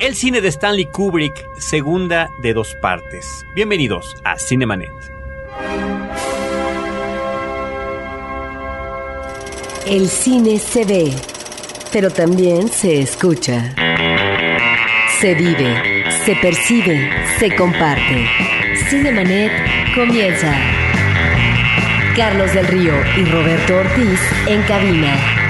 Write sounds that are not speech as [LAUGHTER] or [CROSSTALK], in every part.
El cine de Stanley Kubrick, segunda de dos partes. Bienvenidos a Cinemanet. El cine se ve, pero también se escucha. Se vive, se percibe, se comparte. Cinemanet comienza. Carlos del Río y Roberto Ortiz en cabina.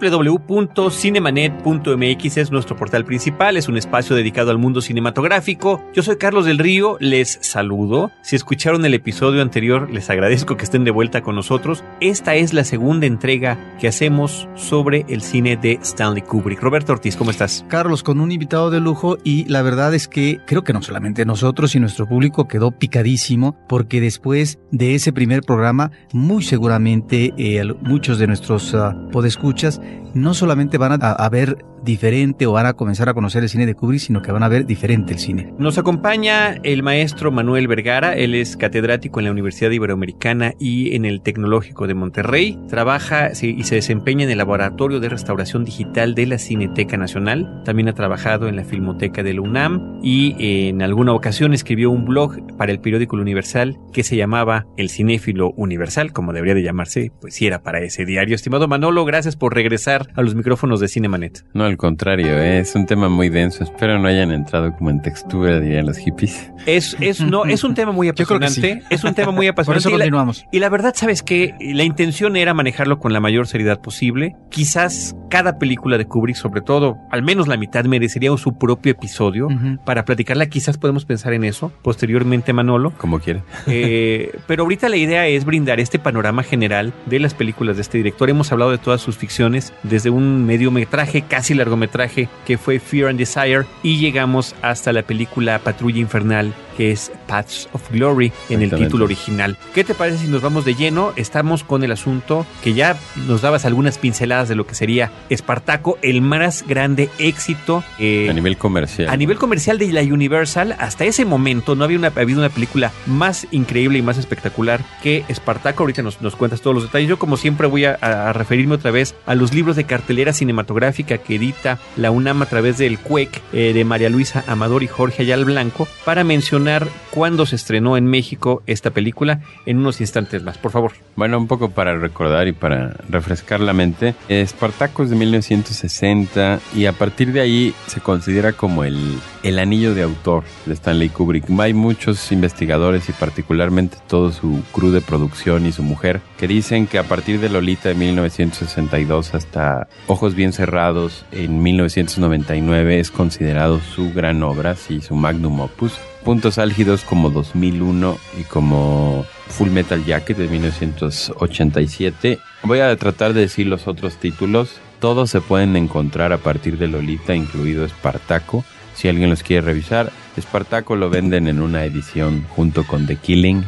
www.cinemanet.mx es nuestro portal principal, es un espacio dedicado al mundo cinematográfico. Yo soy Carlos del Río, les saludo. Si escucharon el episodio anterior, les agradezco que estén de vuelta con nosotros. Esta es la segunda entrega que hacemos sobre el cine de Stanley Kubrick. Roberto Ortiz, ¿cómo estás? Carlos, con un invitado de lujo y la verdad es que creo que no solamente nosotros y nuestro público quedó picadísimo porque después de ese primer programa, muy seguramente eh, muchos de nuestros uh, podescuchas no solamente van a, a, ver diferente o van a comenzar a conocer el cine de Kubrick, sino que van a ver diferente el cine. Nos acompaña el maestro Manuel Vergara, él es catedrático en la Universidad Iberoamericana y en el Tecnológico de Monterrey, trabaja y se desempeña en el Laboratorio de Restauración Digital de la Cineteca Nacional, también ha trabajado en la Filmoteca de la UNAM y en alguna ocasión escribió un blog para el periódico El Universal que se llamaba El Cinéfilo Universal, como debería de llamarse, pues si era para ese diario. Estimado Manolo, gracias por regresar a los micrófonos de Cinemanet. No, al contrario, ¿eh? es un tema muy denso. Espero no hayan entrado como en textura, dirían los hippies. Es, es, no, es un tema muy [LAUGHS] apasionante. Sí. Es un tema muy apasionante. [LAUGHS] Por eso continuamos. Y la, y la verdad, ¿sabes que La intención era manejarlo con la mayor seriedad posible. Quizás cada película de Kubrick, sobre todo, al menos la mitad, merecería su propio episodio uh -huh. para platicarla. Quizás podemos pensar en eso posteriormente, Manolo. Como quiera. Eh, [LAUGHS] pero ahorita la idea es brindar este panorama general de las películas de este director. Hemos hablado de todas sus ficciones, desde un mediometraje, casi largometraje, que fue Fear and Desire, y llegamos hasta la película Patrulla Infernal, que es Paths of Glory en el título original. ¿Qué te parece si nos vamos de lleno? Estamos con el asunto que ya nos dabas algunas pinceladas de lo que sería Espartaco, el más grande éxito eh, a nivel comercial. A nivel comercial de la Universal, hasta ese momento no había una, habido una película más increíble y más espectacular que Espartaco. Ahorita nos, nos cuentas todos los detalles. Yo, como siempre, voy a, a, referirme otra vez a los libros de cartelera cinematográfica que la UNAM a través del CUEC eh, de María Luisa Amador y Jorge Ayal Blanco para mencionar cuándo se estrenó en México esta película en unos instantes más, por favor. Bueno, un poco para recordar y para refrescar la mente. Espartaco es de 1960 y a partir de ahí se considera como el, el anillo de autor de Stanley Kubrick. Hay muchos investigadores y particularmente todo su crew de producción y su mujer que dicen que a partir de Lolita de 1962 hasta Ojos bien cerrados en 1999 es considerado su gran obra, sí, su magnum opus puntos álgidos como 2001 y como Full Metal Jacket de 1987. Voy a tratar de decir los otros títulos. Todos se pueden encontrar a partir de Lolita, incluido Espartaco. Si alguien los quiere revisar, Espartaco lo venden en una edición junto con The Killing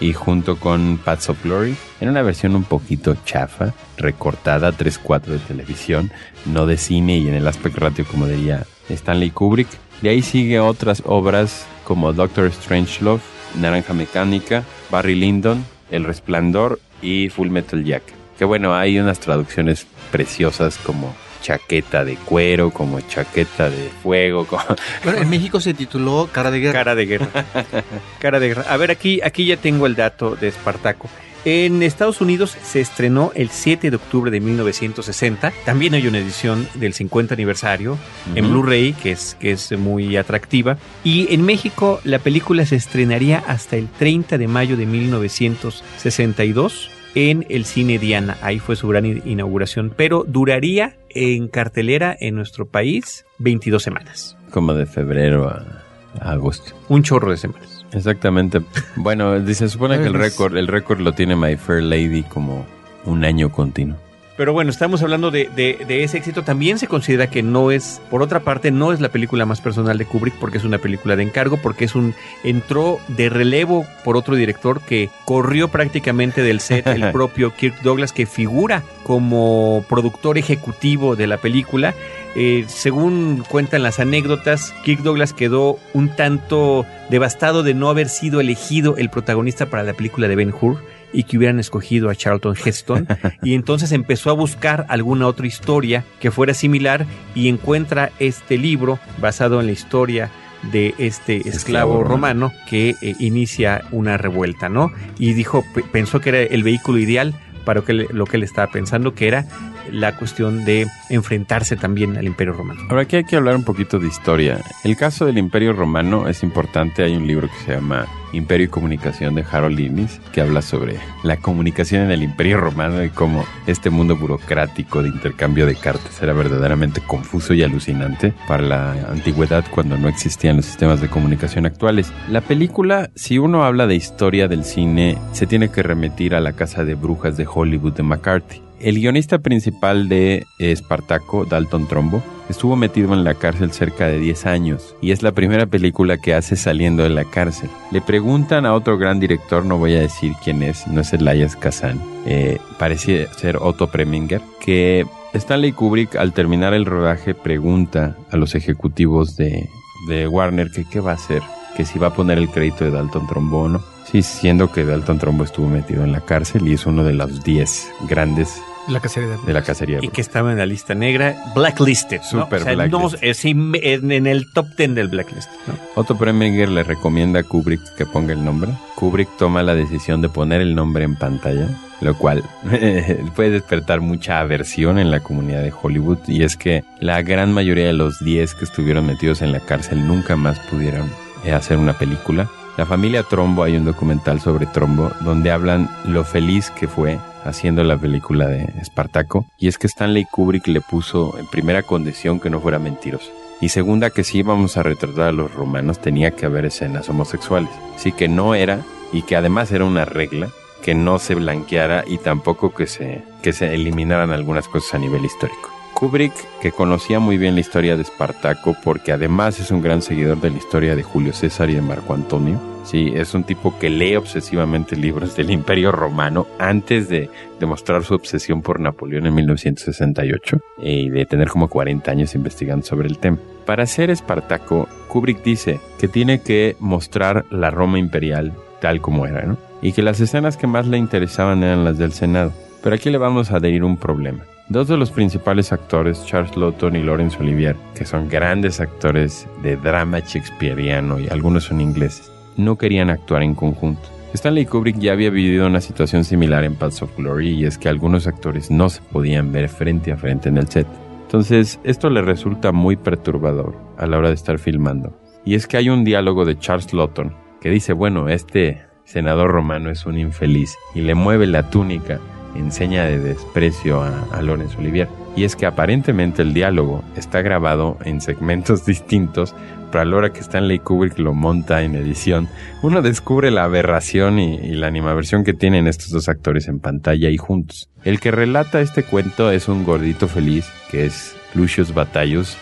y junto con Paths of Glory, en una versión un poquito chafa, recortada 3-4 de televisión, no de cine y en el aspecto ratio como diría Stanley Kubrick. De ahí sigue otras obras como Doctor Strangelove, Naranja Mecánica, Barry Lyndon, El Resplandor y Full Metal Jacket. Que bueno, hay unas traducciones preciosas como chaqueta de cuero, como chaqueta de fuego. Como... [LAUGHS] Bueno, en México se tituló Cara de Guerra. Cara de Guerra. [LAUGHS] Cara de Guerra. A ver, aquí, aquí ya tengo el dato de Espartaco. En Estados Unidos se estrenó el 7 de octubre de 1960. También hay una edición del 50 aniversario uh -huh. en Blu-ray que es, que es muy atractiva. Y en México la película se estrenaría hasta el 30 de mayo de 1962 en el cine Diana. Ahí fue su gran inauguración. Pero duraría en cartelera en nuestro país 22 semanas. Como de febrero a, a agosto. Un chorro de semanas. Exactamente. Bueno, se supone que el récord, el récord lo tiene My Fair Lady como un año continuo. Pero bueno, estamos hablando de, de, de, ese éxito. También se considera que no es, por otra parte, no es la película más personal de Kubrick porque es una película de encargo, porque es un entró de relevo por otro director que corrió prácticamente del set el [LAUGHS] propio Kirk Douglas que figura como productor ejecutivo de la película. Eh, según cuentan las anécdotas, Kirk Douglas quedó un tanto devastado de no haber sido elegido el protagonista para la película de Ben Hur y que hubieran escogido a Charlton Heston [LAUGHS] y entonces empezó a buscar alguna otra historia que fuera similar y encuentra este libro basado en la historia de este esclavo, romano que eh, inicia una revuelta, ¿no? Y dijo, pensó que era el vehículo ideal para lo que él estaba pensando, que era la cuestión de enfrentarse también al Imperio Romano. Ahora aquí hay que hablar un poquito de historia. El caso del Imperio Romano es importante. Hay un libro que se llama Imperio y Comunicación de Harold Innis, que habla sobre la comunicación en el Imperio Romano y cómo este mundo burocrático de intercambio de cartas era verdaderamente confuso y alucinante para la antigüedad cuando no existían los sistemas de comunicación actuales. La película, si uno habla de historia del cine, se tiene que remitir a la casa de brujas de Hollywood de McCarthy. El guionista principal de Espartaco, Dalton Trombo, estuvo metido en la cárcel cerca de 10 años y es la primera película que hace saliendo de la cárcel. Le preguntan a otro gran director, no voy a decir quién es, no es Elias Kazan, eh, parece ser Otto Preminger, que Stanley Kubrick al terminar el rodaje pregunta a los ejecutivos de, de Warner que qué va a hacer, que si va a poner el crédito de Dalton Trombo o no. Sí, siendo que Dalton Trombo estuvo metido en la cárcel y es uno de los 10 grandes la cacería de, la cacería Y que estaba en la lista negra, blacklisted. Super blacklisted. en, el top 10 del blacklist. Otto Preminger le recomienda a Kubrick que ponga el nombre. Kubrick toma la decisión de poner el nombre en pantalla, lo cual [LAUGHS] puede despertar mucha aversión en la comunidad de Hollywood. Y es que la gran mayoría de los 10 que estuvieron metidos en la cárcel nunca más pudieron eh, hacer una película. La familia Trombo, hay un documental sobre Trombo donde hablan lo feliz que fue haciendo la película de Espartaco. Y es que Stanley Kubrick le puso en primera condición que no fuera mentiroso. Y segunda que si íbamos a retratar a los romanos tenía que haber escenas homosexuales. Sí que no era, y que además era una regla, que no se blanqueara y tampoco que se, que se eliminaran algunas cosas a nivel histórico. Kubrick, que conocía muy bien la historia de Espartaco, porque además es un gran seguidor de la historia de Julio César y de Marco Antonio. Sí, es un tipo que lee obsesivamente libros del Imperio Romano antes de demostrar su obsesión por Napoleón en 1968 y de tener como 40 años investigando sobre el tema. Para ser Espartaco, Kubrick dice que tiene que mostrar la Roma imperial tal como era, ¿no? Y que las escenas que más le interesaban eran las del Senado. Pero aquí le vamos a adherir un problema. Dos de los principales actores, Charles Lawton y Laurence Olivier, que son grandes actores de drama shakespeariano y algunos son ingleses, no querían actuar en conjunto. Stanley Kubrick ya había vivido una situación similar en Paths of Glory y es que algunos actores no se podían ver frente a frente en el set. Entonces, esto le resulta muy perturbador a la hora de estar filmando. Y es que hay un diálogo de Charles Lawton que dice, bueno, este senador romano es un infeliz y le mueve la túnica enseña de desprecio a, a Laurence Olivier. Y es que aparentemente el diálogo está grabado en segmentos [LAUGHS] distintos, pero a la hora que Stanley Kubrick lo monta en edición, uno descubre la aberración y, la animaversión que tienen estos dos actores en pantalla y juntos. El que relata este cuento es un gordito feliz, que es Lucius Batallus,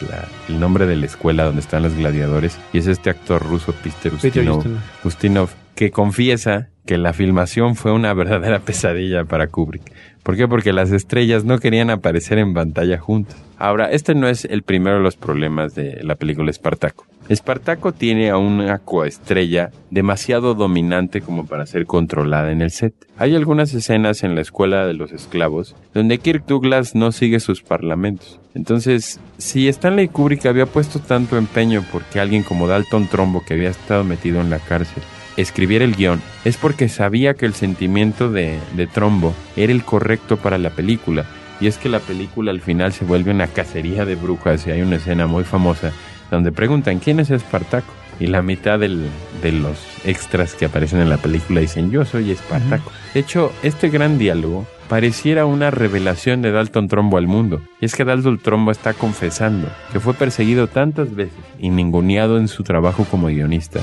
el nombre de la escuela donde están los gladiadores, y es este actor ruso Peter Ustinov que confiesa que la filmación fue una verdadera pesadilla para Kubrick. ¿Por qué? Porque las estrellas no querían aparecer en pantalla juntas. Ahora, este no es el primero de los problemas de la película Espartaco. Espartaco tiene a una coestrella demasiado dominante como para ser controlada en el set. Hay algunas escenas en la escuela de los esclavos donde Kirk Douglas no sigue sus parlamentos. Entonces, si Stanley Kubrick había puesto tanto empeño porque alguien como Dalton Trombo, que había estado metido en la cárcel, escribiera el guion es porque sabía que el sentimiento de, de Trombo era el correcto para la película. Y es que la película al final se vuelve una cacería de brujas y hay una escena muy famosa donde preguntan quién es Espartaco. Y la mitad de los extras que aparecen en la película dicen yo soy Espartaco. De hecho, este gran diálogo pareciera una revelación de Dalton Trombo al mundo. Y es que Dalton Trombo está confesando que fue perseguido tantas veces y ninguneado en su trabajo como guionista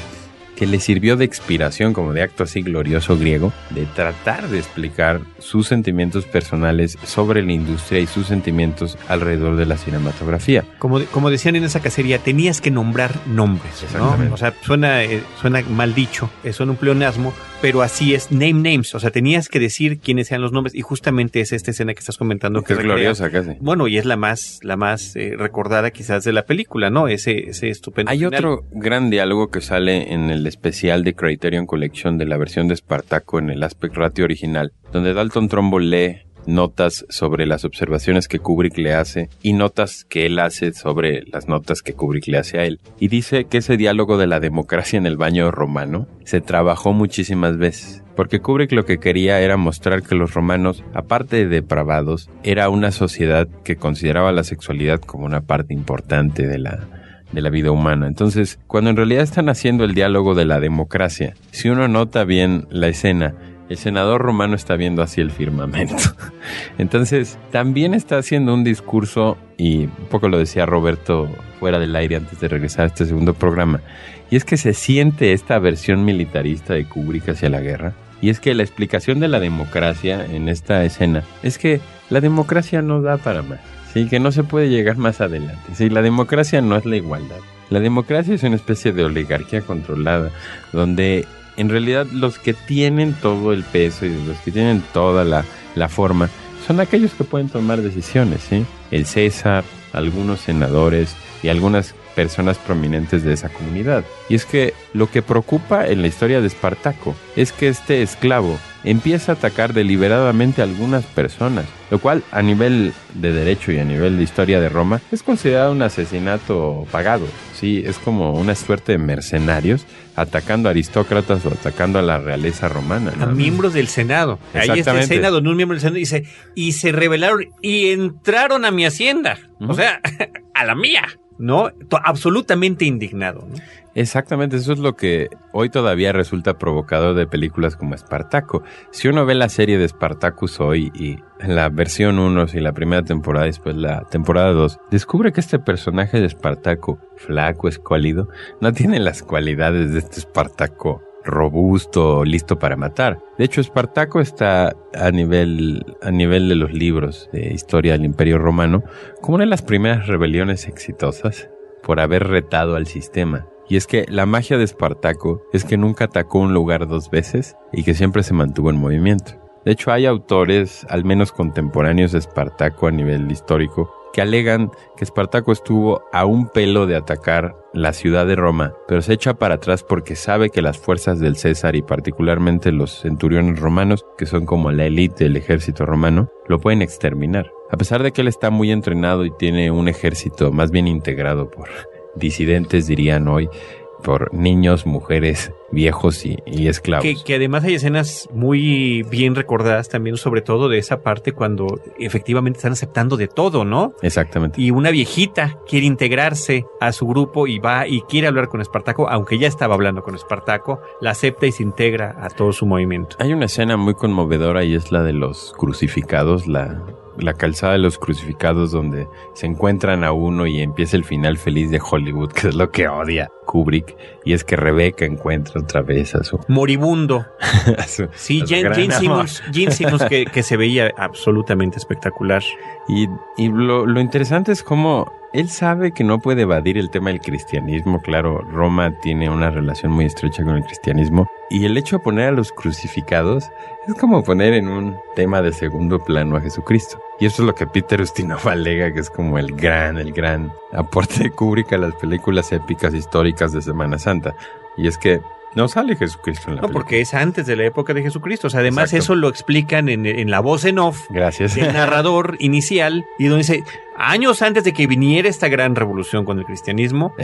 que le sirvió de expiración como de acto así glorioso griego, de tratar de explicar sus sentimientos personales sobre la industria y sus sentimientos alrededor de la cinematografía. Como, como decían en esa cacería, tenías que nombrar nombres, ¿no? O sea, suena, eh, suena mal dicho, es un pleonasmo, pero así es, name names, o sea, tenías que decir quiénes sean los nombres y justamente es esta escena que estás comentando que, es gloriosa casi. Bueno, y es la más, la más eh, recordada quizás de la película, ¿no? Ese, ese estupendo. Hay otro gran diálogo que sale en el especial de Criterion Collection de la versión de Espartaco en el aspect ratio original, donde Dalton Trumbo lee notas sobre las observaciones que Kubrick le hace y notas que él hace sobre las notas que Kubrick le hace a él. Y dice que ese diálogo de la democracia en el baño romano se trabajó muchísimas veces. Porque Kubrick lo que quería era mostrar que los romanos, aparte de depravados, era una sociedad que consideraba la sexualidad como una parte importante de la, de la vida humana. Entonces, cuando en realidad están haciendo el diálogo de la democracia, si uno nota bien la escena, el senador romano está viendo así el firmamento. [LAUGHS] Entonces, también está haciendo un discurso, y un poco lo decía Roberto fuera del aire antes de regresar a este segundo programa, y es que se siente esta versión militarista de Kubrick hacia la guerra. Y es que la explicación de la democracia en esta escena es que la democracia no da para más. Sí, que no se puede llegar más adelante. Sí, la democracia no es la igualdad. La democracia es una especie de oligarquía controlada, donde en realidad los que tienen todo el peso y los que tienen toda la, forma son aquellos que pueden tomar decisiones, ¿sí? El César, algunos senadores y algunas personas prominentes de esa comunidad. Y es que lo que preocupa en la historia de Espartaco es que este esclavo empieza a atacar deliberadamente a algunas personas, lo cual a nivel de derecho y a nivel de historia de Roma es considerado un asesinato pagado. Sí, es como una suerte de mercenarios atacando a aristócratas o atacando a la realeza romana. A miembros del Senado. Ahí está el Senado, un miembro del Senado dice, y se rebelaron y entraron a mi hacienda. O sea, [LAUGHS] a la mía. ¿no? absolutamente indignado. ¿no? Exactamente, eso es lo que hoy todavía resulta provocador de películas como Espartaco. Si uno ve la serie de Spartacus hoy y la versión 1 y la primera temporada y después la temporada 2, descubre que este personaje de Espartaco, flaco, escuálido, no tiene las cualidades de este Espartaco robusto, listo para matar. De hecho, Espartaco está a nivel, a nivel de los libros de historia del Imperio Romano como una de las primeras rebeliones exitosas por haber retado al sistema. Y es que la magia de Espartaco es que nunca atacó un lugar dos veces y que siempre se mantuvo en movimiento. De hecho, hay autores, al menos contemporáneos de Espartaco a nivel histórico, que alegan que Espartaco estuvo a un pelo de atacar la ciudad de Roma, pero se echa para atrás porque sabe que las fuerzas del César y particularmente los centuriones romanos, que son como la élite del ejército romano, lo pueden exterminar. A pesar de que él está muy entrenado y tiene un ejército más bien integrado por disidentes, dirían hoy, por niños, mujeres, viejos y, esclavos. Que, además hay escenas muy bien recordadas también, sobre todo de esa parte cuando efectivamente están aceptando de todo, ¿no? Exactamente. Y una viejita quiere integrarse a su grupo y va y quiere hablar con Espartaco, aunque ya estaba hablando con Espartaco, la acepta y se integra a todo su movimiento. Hay una escena muy conmovedora y es la de los crucificados, la, la calzada de los crucificados donde se encuentran a uno y empieza el final feliz de Hollywood, [LAUGHS] que es lo que odia Kubrick, y es que Rebeca encuentra otra vez a su... Moribundo. [LAUGHS] sí, Jane, Simmons, [LAUGHS] que, se veía absolutamente espectacular. Y, y lo, lo interesante es cómo él sabe que no puede evadir el tema del cristianismo. Claro, Roma tiene una relación muy estrecha con el cristianismo. Y el hecho de poner a los crucificados es como poner en un tema de segundo plano a Jesucristo. Y eso es lo que Peter Ustinov [LAUGHS] alega que es como el gran, el gran aporte de Kubrick a las películas épicas históricas de Semana Santa. Y es que no sale Jesucristo en la No, porque es antes de la época de Jesucristo. O sea, además eso lo explican en, la voz en off. Gracias. El [LAUGHS] narrador inicial. Y donde dice, años antes de que viniera esta gran revolución con el cristianismo,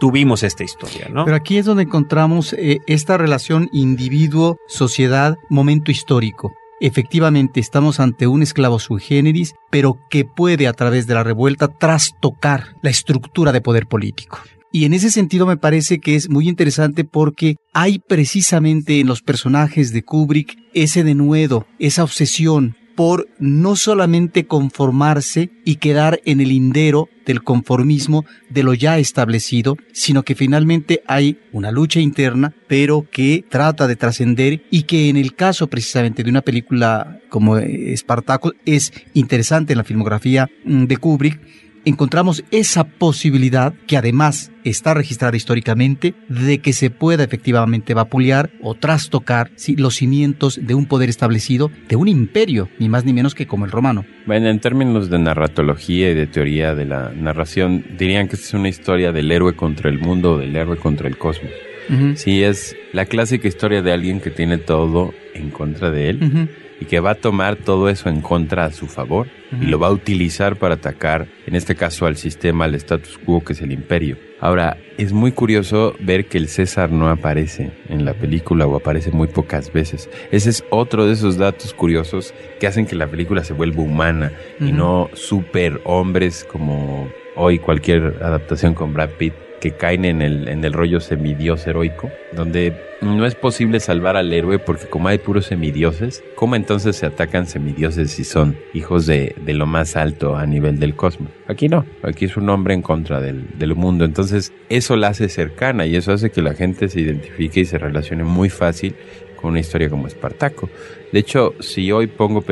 tuvimos esta historia, ¿no? Pero aquí es donde encontramos eh, esta relación individuo, sociedad, momento histórico. Efectivamente, estamos ante un esclavo sui generis, pero que puede a través de la revuelta trastocar la estructura de poder político. Y en ese sentido me parece que es muy interesante porque hay precisamente en los personajes de Kubrick ese denuedo, esa obsesión por no solamente conformarse y quedar en el lindero del conformismo de lo ya establecido, sino que finalmente hay una lucha interna, pero que trata de trascender y que en el caso precisamente de una película como Espartaco es interesante en la filmografía mm, de Kubrick, encontramos esa posibilidad que además está registrada históricamente de que se pueda efectivamente vapulear o trastocar los cimientos de un poder establecido, de un imperio, ni más ni menos que como el romano. Bueno, en términos de narratología y de teoría de la narración, dirían que es una historia del héroe contra el mundo o del héroe contra el cosmos. Sí, es la clásica historia de alguien que tiene todo en contra de él y que va a tomar todo eso en contra a su favor y lo va a utilizar para atacar, en este caso al sistema, al status quo que es el imperio. Ahora, es muy curioso ver que el César no aparece en la película o aparece muy pocas veces. Ese es otro de esos datos curiosos que hacen que la película se vuelva humana y no super hombres como hoy cualquier adaptación con Brad Pitt que caen en el, en el rollo semidios heroico, donde no es posible salvar al héroe porque como hay puros semidioses, ¿cómo entonces se atacan semidioses si son hijos de, de lo más alto a nivel del cosmos? Aquí no, aquí es un hombre en contra del, del mundo, entonces eso la hace cercana y eso hace que la gente se identifique y se relacione muy fácil con una historia como Espartaco. De hecho, si hoy pongo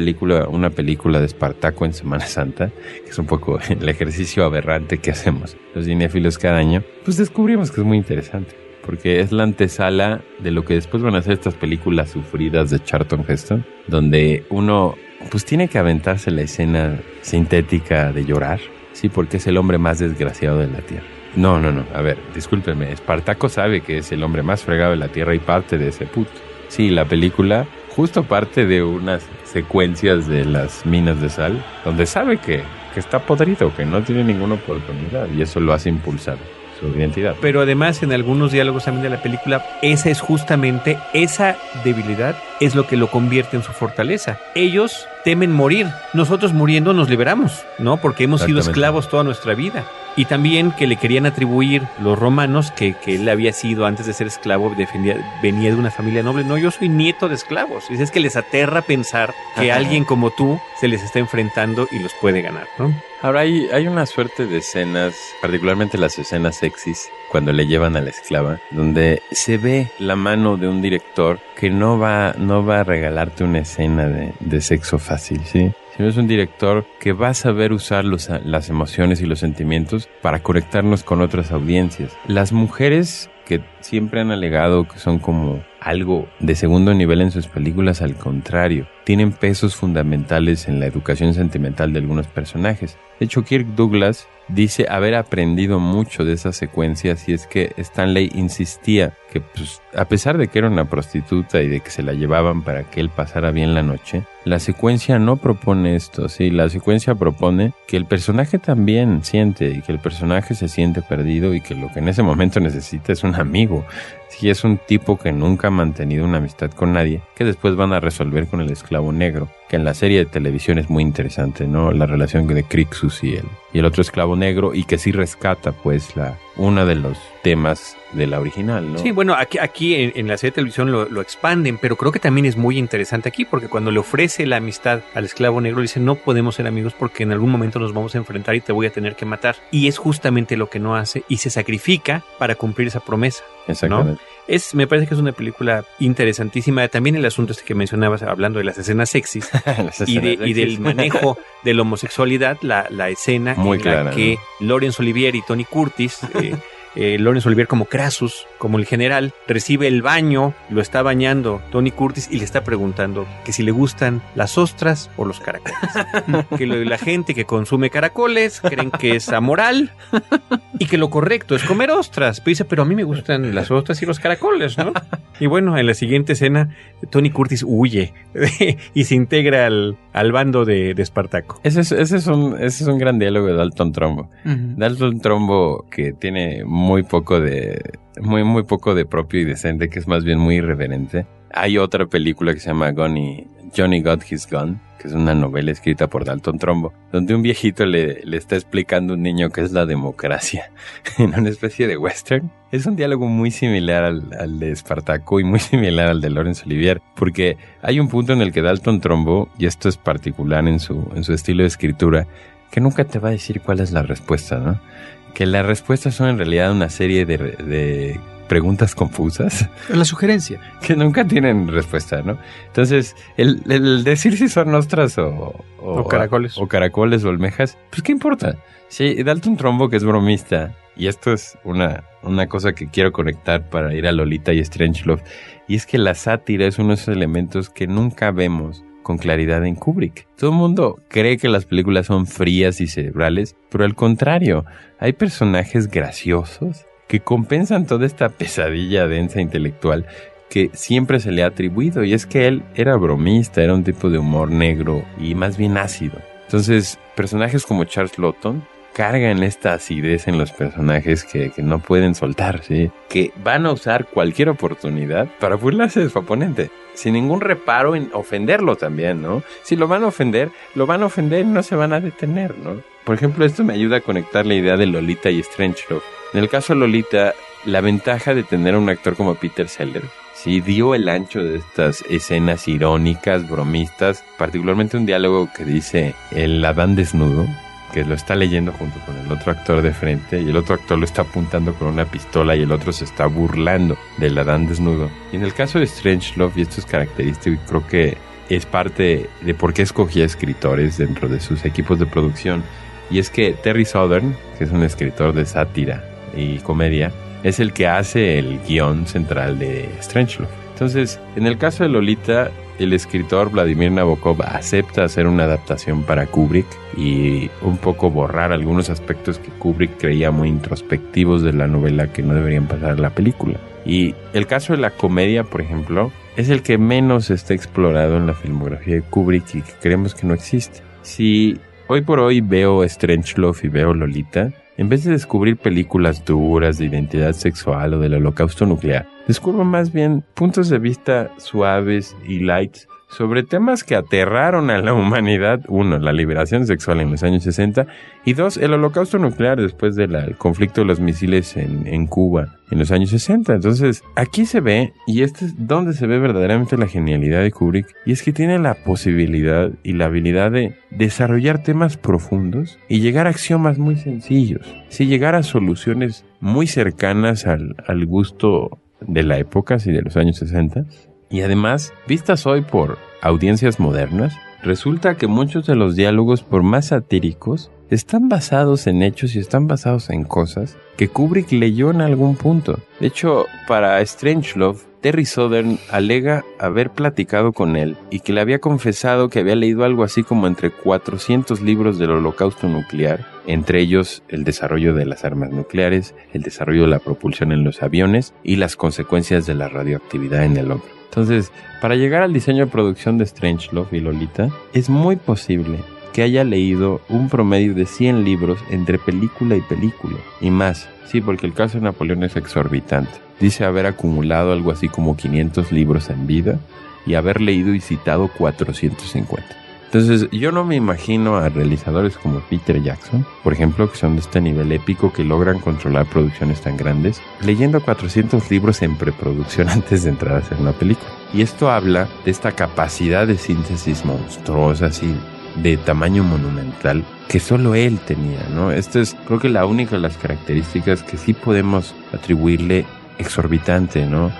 una película de Espartaco en Semana Santa, que es un poco [LAUGHS] el ejercicio aberrante que hacemos los cinéfilos cada año, pues descubrimos que es muy interesante. Porque es la antesala de lo que después van a ser estas películas sufridas de Charlton Heston, donde uno pues tiene que aventarse la escena sintética de llorar, sí, porque es el hombre más desgraciado de la Tierra. No, no, no, a ver, discúlpeme, Espartaco sabe que es el hombre más fregado de la Tierra y parte de ese puto. Sí, la película justo parte de unas secuencias de las minas de sal, donde sabe que, que está podrido, que no tiene ninguna oportunidad y eso lo hace impulsar su identidad. Pero además en algunos diálogos también de la película, esa es justamente esa debilidad es lo que lo convierte en su fortaleza. Ellos temen morir, nosotros muriendo nos liberamos, ¿no? Porque hemos sido esclavos toda nuestra vida. Y también que le querían atribuir los romanos que, que él había sido antes de ser esclavo, defendía, venía de una familia noble. No, yo soy nieto de esclavos. Y es que les aterra pensar que alguien como tú se les está enfrentando y los puede ganar, ¿no? Ahora hay, hay una suerte de escenas, particularmente las escenas sexys, cuando le llevan a la esclava, donde se ve la mano de un director que no va, no va a regalarte una escena de, sexo fácil, ¿sí? sino es un director que va a saber usar las emociones y los sentimientos para conectarnos con otras audiencias. Las mujeres que siempre han alegado que son como algo de segundo nivel en sus películas, al contrario, tienen pesos fundamentales en la educación sentimental de algunos personajes. De hecho, Kirk Douglas dice haber aprendido mucho de esas secuencias y es que Stanley insistía que pues, a pesar de que era una prostituta y de que se la llevaban para que él pasara bien la noche, la secuencia no propone esto, sí, la secuencia propone que el personaje también siente y que el personaje se siente perdido y que lo que en ese momento necesita es un amigo, si es un tipo que nunca ha mantenido una amistad con nadie, que después van a resolver con el esclavo negro, que en la serie de televisión es muy interesante, ¿no? La relación de Crixus y él, y el otro esclavo negro, y que sí rescata, pues, la, uno de los temas de la original, ¿no? Sí, bueno, aquí, aquí en, la serie de televisión lo, lo, expanden, pero creo que también es muy interesante aquí, porque cuando le ofrece la amistad al esclavo negro, le dice, no podemos ser amigos porque en algún momento nos vamos a enfrentar y te voy a tener que matar. Y es justamente lo que no hace y se sacrifica para cumplir esa promesa. Exactamente. Es, me parece que es una película interesantísima. También el asunto este que mencionabas, hablando de las escenas sexys [LAUGHS] y, de, y, del manejo [LAUGHS] de la homosexualidad, la, la escena Muy en clara, la que Laurence Olivier y Tony Curtis eh, [LAUGHS] eh, Lawrence Olivier como Crassus, como el general, recibe el baño, lo está bañando Tony Curtis y le está preguntando que si le gustan las ostras o los caracoles. [LAUGHS] que lo, la gente que consume caracoles creen que es amoral y que lo correcto es comer ostras. Pero dice, pero a mí me gustan las ostras y los caracoles, ¿no? Y bueno, en la siguiente escena, Tony Curtis huye [LAUGHS] y se integra al, al bando de, de Espartaco. Ese es, ese, es un, ese es un gran diálogo de Dalton Trombo. Uh -huh. Dalton Trombo que tiene muy poco de muy muy poco de propio y decente que es más bien muy irreverente hay otra película que se llama Johnny, Johnny Got His Gun que es una novela escrita por Dalton Trombo donde un viejito le, le está explicando a un niño qué es la democracia [LAUGHS] en una especie de western es un diálogo muy similar al, al, de Espartaco y muy similar al de Laurence Olivier, porque hay un punto en el que Dalton Trombo, y esto es particular en su, en su estilo de escritura, que nunca te va a decir cuál es la respuesta, ¿no? Que las respuestas son en realidad una serie de, de preguntas confusas. La sugerencia. [LAUGHS] Que nunca tienen respuesta, ¿no? Entonces, el, el decir si son ostras o, o, caracoles. O caracoles o almejas, pues ¿qué importa? Si Dalton Trombo, que es bromista, y esto es una, una cosa que quiero conectar para ir a Lolita y Strangelove, y es que la sátira es uno de esos elementos que nunca vemos con claridad en Kubrick. Todo el mundo cree que las películas son frías y cerebrales, pero al contrario, hay personajes graciosos que compensan toda esta pesadilla densa intelectual que siempre se le ha atribuido y es que él era bromista, era un tipo de humor negro y más bien ácido. Entonces, personajes como Charles Lawton cargan esta acidez en los personajes que, que no pueden soltar, ¿sí? que van a usar cualquier oportunidad para burlarse de su oponente, sin ningún reparo en ofenderlo también, ¿no? Si lo van a ofender, lo van a ofender y no se van a detener, ¿no? Por ejemplo, esto me ayuda a conectar la idea de Lolita y Strangelove. En el caso de Lolita, la ventaja de tener a un actor como Peter Sellers sí dio el ancho de estas escenas irónicas, bromistas, particularmente un diálogo que dice el Adán desnudo, que lo está leyendo junto con el otro actor de frente y el otro actor lo está apuntando con una pistola y el otro se está burlando del Adán desnudo. Y en el caso de Strangelove, y esto es característico y creo que es parte de por qué escogía escritores dentro de sus equipos de producción, y es que Terry Southern, que es un escritor de sátira y comedia, es el que hace el guion central de Strangelove. Entonces, en el caso de Lolita, el escritor Vladimir Nabokov acepta hacer una adaptación para Kubrick y un poco borrar algunos aspectos que Kubrick creía muy introspectivos de la novela que no deberían pasar a la película. Y el caso de la comedia, por ejemplo, es el que menos está explorado en la filmografía de Kubrick y que creemos que no existe. Si hoy por hoy veo Strangelove y veo Lolita, en vez de descubrir películas duras de identidad sexual o del holocausto nuclear, descubro más bien puntos de vista suaves y lights sobre temas que aterraron a la humanidad. Uno, la liberación sexual en los años 60 y dos, el holocausto nuclear después del conflicto de los misiles en, Cuba en los años 60. Entonces, aquí se ve, y este es donde se ve verdaderamente la genialidad de Kubrick, y es que tiene la posibilidad y la habilidad de desarrollar temas profundos y llegar a axiomas muy sencillos. Si llegar a soluciones muy cercanas al, al gusto de la época, y de los años 60, y además, vistas hoy por audiencias modernas, resulta que muchos de los diálogos, por más satíricos, están basados en hechos y están basados en cosas que Kubrick leyó en algún punto. De hecho, para Strangelove, Terry Southern alega haber platicado con él y que le había confesado que había leído algo así como entre 400 libros del holocausto nuclear, entre ellos el desarrollo de las armas nucleares, el desarrollo de la propulsión en los aviones y las consecuencias de la radioactividad en el hombre. Entonces, para llegar al diseño de producción de Strangelove y Lolita, es muy posible que haya leído un promedio de 100 libros entre película y película. Y más, sí, porque el caso de Napoleón es exorbitante. Dice haber acumulado algo así como 500 libros en vida y haber leído y citado 450. Entonces, yo no me imagino a realizadores como Peter Jackson, por ejemplo, que son de este nivel épico que logran controlar producciones tan grandes, leyendo 400 libros en preproducción [LAUGHS] antes de entrar a hacer una película. Y esto habla de esta capacidad de síntesis monstruosa, así, de tamaño monumental, que solo él tenía, ¿no? Esta es, creo que la única de las características que sí podemos atribuirle exorbitante, ¿no?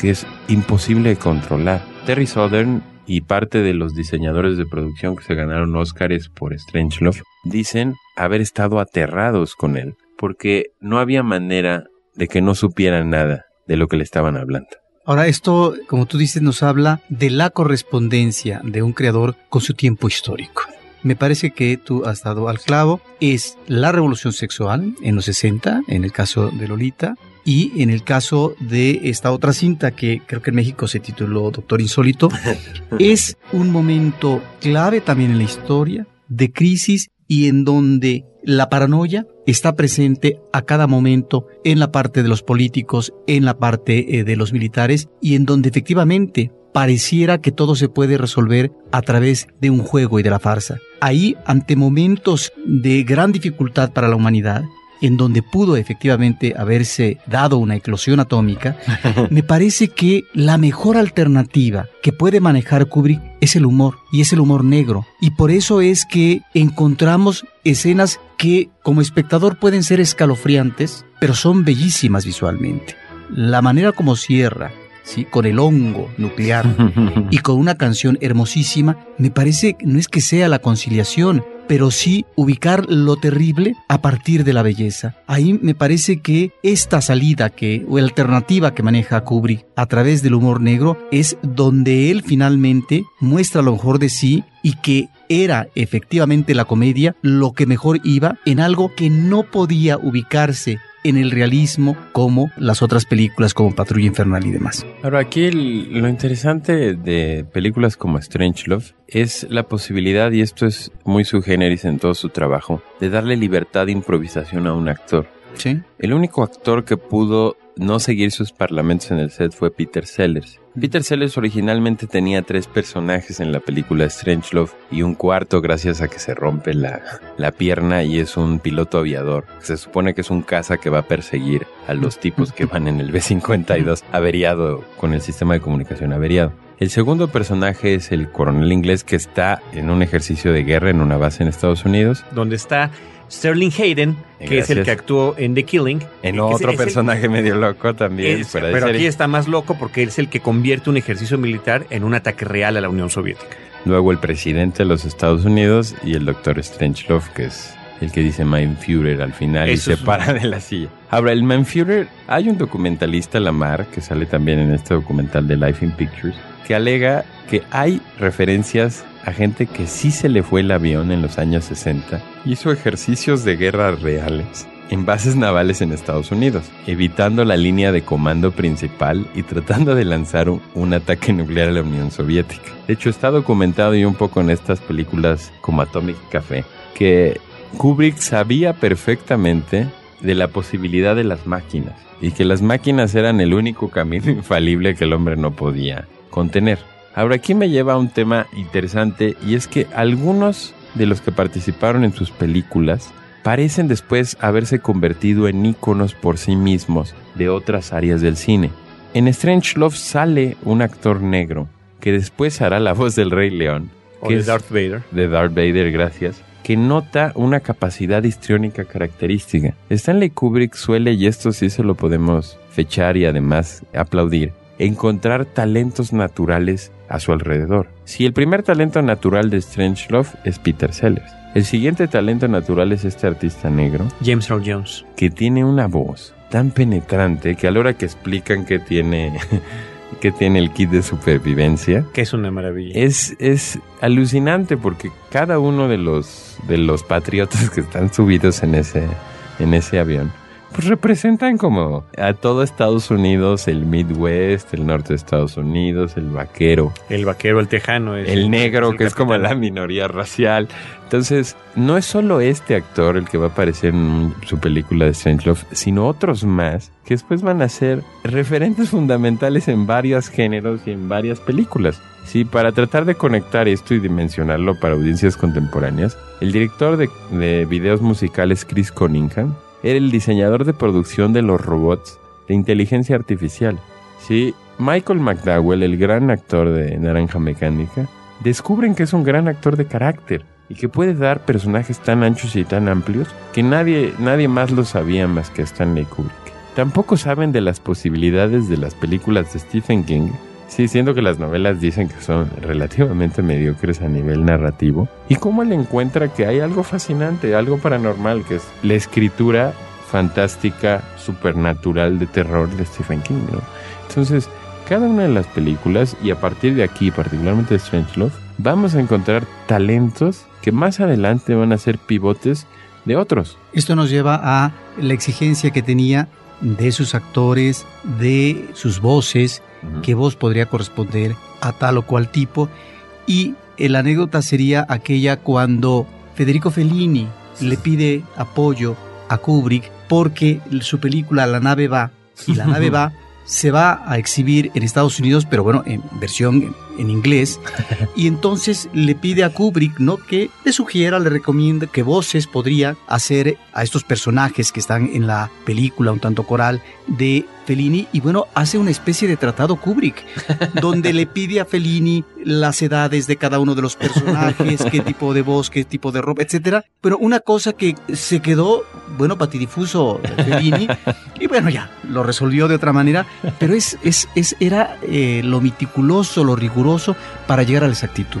Que es imposible de controlar. Terry Southern y parte de los diseñadores de producción que se ganaron Oscars por Strangelove dicen haber estado aterrados con él, porque no había manera de que no supieran nada de lo que le estaban hablando. Ahora, esto, como tú dices, nos habla de la correspondencia de un creador con su tiempo histórico. Me parece que tú has dado al clavo. Es la revolución sexual en los 60, en el caso de Lolita, y en el caso de esta otra cinta que creo que en México se tituló Doctor Insólito, [LAUGHS] es un momento clave también en la historia de crisis y en donde la paranoia está presente a cada momento en la parte de los políticos, en la parte eh, de los militares y en donde efectivamente pareciera que todo se puede resolver a través de un juego y de la farsa. Ahí, ante momentos de gran dificultad para la humanidad, en donde pudo efectivamente haberse dado una eclosión atómica, [LAUGHS] me parece que la mejor alternativa que puede manejar Kubrick es el humor, y es el humor negro. Y por eso es que encontramos escenas que como espectador pueden ser escalofriantes, pero son bellísimas visualmente. La manera como cierra, ¿sí? con el hongo nuclear [LAUGHS] y con una canción hermosísima, me parece no es que sea la conciliación, pero sí ubicar lo terrible a partir de la belleza. Ahí me parece que esta salida que o alternativa que maneja Kubrick a través del humor negro es donde él finalmente muestra lo mejor de sí y que era efectivamente la comedia lo que mejor iba en algo que no podía ubicarse en el realismo como las otras películas como Patrulla Infernal y demás. Ahora aquí lo interesante de películas como Strange Love es la posibilidad, y esto es muy su generis en todo su trabajo, de darle libertad de improvisación a un actor. Sí. El único actor que pudo no seguir sus parlamentos en el set fue Peter Sellers. Peter Sellers originalmente tenía tres personajes en la película Strange Love y un cuarto gracias a que se rompe la, la pierna y es un piloto aviador. Se supone que es un caza que va a perseguir a los tipos que van en el B-52 averiado con el sistema de comunicación averiado. El segundo personaje es el coronel inglés que está en un ejercicio de guerra en una base en Estados Unidos. Donde está Sterling Hayden, que es el que actuó en The Killing. En otro es- es el- personaje medio loco también. es- pero serie. aquí está más loco porque es el que convierte un ejercicio militar en un ataque real a la Unión Soviética. Luego el presidente de los Estados Unidos y el doctor Strangelove, que es el que dice Mein Führer al final Eso y se para de la silla. Ahora, el Mein Führer, hay un documentalista, Lamar, que sale también en este documental de Life in Pictures, que alega que hay referencias a gente que sí se le fue el avión en los años 60, hizo ejercicios de guerra reales en bases navales en Estados Unidos, evitando la línea de comando principal y tratando de lanzar un, ataque nuclear a la Unión Soviética. De hecho, está documentado y un poco en estas películas como Atomic Café, que Kubrick sabía perfectamente de la posibilidad de las máquinas y que las máquinas eran el único camino [LAUGHS] infalible que el hombre no podía contener. Ahora aquí me lleva a un tema interesante y es que algunos de los que participaron en sus películas parecen después haberse convertido en íconos por sí mismos de otras áreas del cine. En Strange Love sale un actor negro que después hará la voz del Rey León, O que de es Darth Vader. de Darth Vader, gracias, que nota una capacidad histriónica característica. Stanley Kubrick suele, y esto sí se lo podemos fechar y además aplaudir, encontrar talentos naturales a su alrededor. Si el primer talento natural de Strange Love es Peter Sellers, el siguiente talento natural es este artista negro James Earl Jones. que tiene una voz tan penetrante que a la hora que explican que tiene [LAUGHS] que tiene el kit de supervivencia Que es una maravilla. es, es alucinante porque cada uno de los de los patriotas [LAUGHS] que están subidos en ese en ese avión pues representan como a todo Estados Unidos, el Midwest, el norte de Estados Unidos, el vaquero, El vaquero, el tejano. Es el negro, el que es como la minoría racial. Entonces, no es solo este actor el que va a aparecer en su película de Strange Love, sino otros más que después van a ser referentes fundamentales en varios géneros y en varias películas. Sí, para tratar de conectar esto y dimensionarlo para audiencias contemporáneas, el director de, de videos musicales Chris Cunningham era el diseñador de producción de los robots de inteligencia artificial. Sí, Michael McDowell, el gran actor de Naranja Mecánica, descubren que es un gran actor de carácter y que puede dar personajes tan anchos y tan amplios que nadie, nadie más lo sabía más que Stanley Kubrick. Tampoco saben de las posibilidades de las películas de Stephen King, sí, siendo que las novelas dicen que son relativamente mediocres a nivel narrativo, y cómo él encuentra que hay algo fascinante, algo paranormal, que es la escritura fantástica, supernatural de terror de Stephen King. Entonces, cada una de las películas, y a partir de aquí, particularmente de Strange Love, vamos a encontrar talentos que más adelante van a ser pivotes de otros. Esto nos lleva a la exigencia que tenía de sus actores, de sus voces, qué voz podría corresponder a tal o cual tipo. Y la anécdota sería aquella cuando Federico Fellini le pide apoyo a Kubrick porque su película La nave va, y la nave [LAUGHS] va, se va a exhibir en Estados Unidos, pero bueno, en versión en, inglés. [LAUGHS] y entonces le pide a Kubrick, ¿no? Que le sugiera, le recomienda que voces podría hacer a estos personajes que están en la película un tanto coral de Fellini y bueno, hace una especie de tratado Kubrick, [LAUGHS] donde le pide a Fellini las edades de cada uno de los personajes, qué tipo de voz, qué tipo de ropa, etcétera. Pero una cosa que se quedó, bueno, patidifuso Fellini, [LAUGHS] y bueno, ya, lo resolvió de otra manera, pero es, es, es era eh, lo meticuloso, lo riguroso para llegar a la exactitud.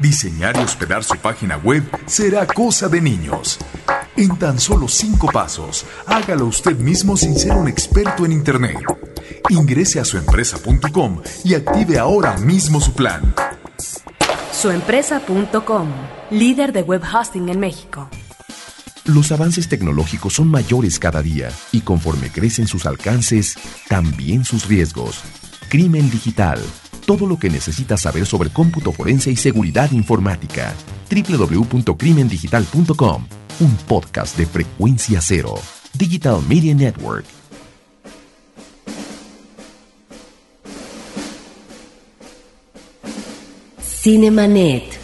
diseñar y hospedar su página web será cosa de niños. En tan solo cinco pasos, hágalo usted mismo sin ser un experto en Internet. Ingrese a suempresa.com y active ahora mismo su plan. Suempresa.com, líder de web hosting en México. Los avances tecnológicos son mayores cada día y conforme crecen sus alcances, también sus riesgos. Crimen digital todo lo que necesitas saber sobre cómputo forense y seguridad informática. www.crimendigital.com, un podcast de frecuencia cero. Digital Media Network. Cinemanet.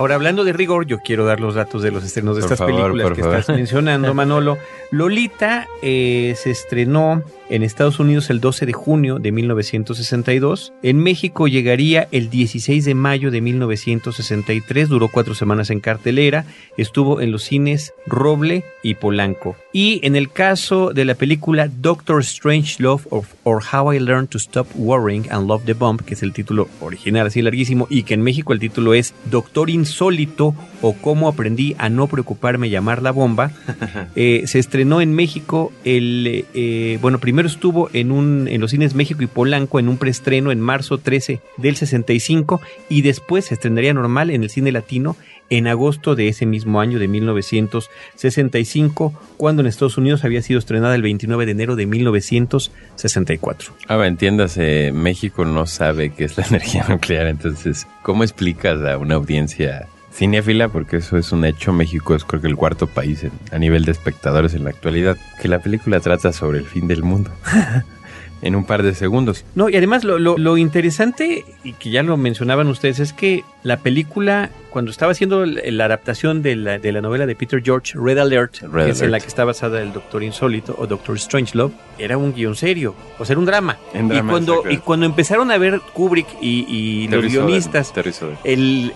Ahora, hablando de rigor, yo quiero dar los datos de los estrenos de estas películas que estás mencionando, [LAUGHS] Manolo. Lolita eh, se estrenó en Estados Unidos el 12 de junio de 1962. En México llegaría el 16 de mayo de 1963. Duró cuatro semanas en cartelera. Estuvo en los cines Roble y Polanco. Y en el caso de la película Doctor Strange Love of, or How I Learned to Stop Worrying and Love the Bomb, que es el título original así larguísimo, y que en México el título es Doctor Insólito o Cómo aprendí a no preocuparme llamar la bomba, [LAUGHS] eh, se estrenó en México el, eh, bueno, primero estuvo en, un, en los cines México y Polanco en un preestreno en marzo 13 del 65 y después se estrenaría normal en el cine latino en agosto de ese mismo año de 1965, cuando en Estados Unidos había sido estrenada el 29 de enero de 1964. Ah, entiéndase, México no sabe qué es la [LAUGHS] energía nuclear, entonces, ¿cómo explicas a una audiencia cinéfila? Porque eso es un hecho, México es creo que el cuarto país a nivel de espectadores en la actualidad, que la película trata sobre el fin del mundo. [LAUGHS] en un par de segundos. No, y además lo, lo, interesante, y que ya lo mencionaban ustedes, es que la película, cuando estaba haciendo la adaptación de la, de la novela de Peter George, Red Alert, que es en la que está basada el Doctor Insólito o Doctor Strangelove, era un guion serio, o sea, era un drama. y, cuando, y cuando empezaron a ver Kubrick y, los guionistas, el,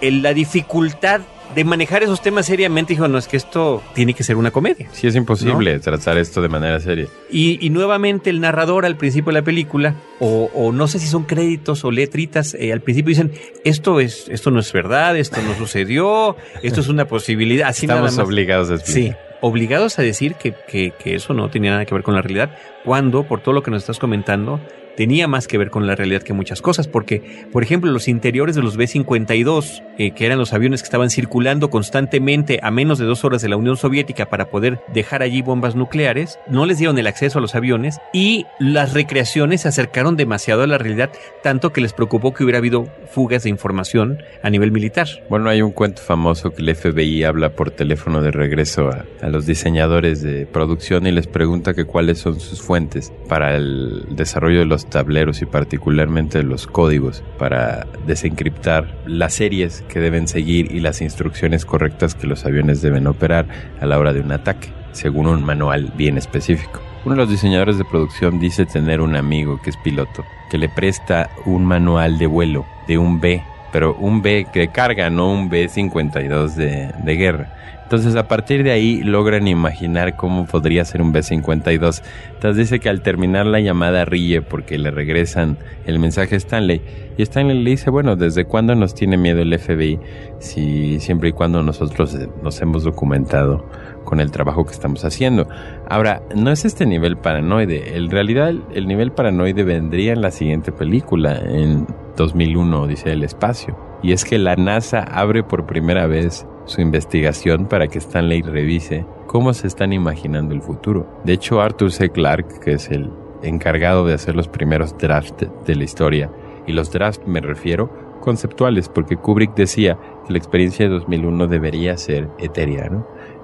la dificultad de manejar esos temas seriamente, dijo, no, es que esto tiene que ser una comedia. Sí, es imposible tratar esto de manera seria. Y, nuevamente el narrador al principio de la película, o, no sé si son créditos o letritas, eh, al principio dicen, esto, es, esto no es verdad, esto no sucedió, esto es una posibilidad. Así Estamos obligados a explicar. Sí, obligados a decir que, que, que eso no tenía nada que ver con la realidad, cuando, por todo lo que nos estás comentando, tenía más que ver con la realidad que muchas cosas, porque, por ejemplo, los interiores de los B-52, eh, que eran los aviones que estaban circulando constantemente a menos de dos horas de la Unión Soviética para poder dejar allí bombas nucleares, no les dieron el acceso a los aviones y las recreaciones se acercaron demasiado a la realidad, tanto que les preocupó que hubiera habido fugas de información a nivel militar. Bueno, hay un cuento famoso que el FBI habla por teléfono de regreso a, los diseñadores de producción y les pregunta que cuáles son sus fuentes para el desarrollo de los tableros y particularmente los códigos para desencriptar las series que deben seguir y las instrucciones correctas que los aviones deben operar a la hora de un ataque, según un manual bien específico. Uno de los diseñadores de producción dice tener un amigo que es piloto, que le presta un manual de vuelo de un B, pero un B que carga, no un B-52 de, de guerra. Entonces a partir de ahí logran imaginar cómo podría ser un B-52. Entonces dice que al terminar la llamada ríe porque le regresan el mensaje a Stanley. Y Stanley le dice, bueno, ¿desde cuándo nos tiene miedo el FBI? Si siempre y cuando nosotros nos hemos documentado con el trabajo que estamos haciendo. Ahora, no es este nivel paranoide. En realidad el nivel paranoide vendría en la siguiente película, en 2001, dice el espacio. Y es que la NASA abre por primera vez su investigación para que Stanley revise cómo se están imaginando el futuro. De hecho, Arthur C. Clarke, que es el encargado de hacer los primeros drafts de la historia, y los drafts me refiero conceptuales, porque Kubrick decía que la experiencia de 2001 debería ser etérea.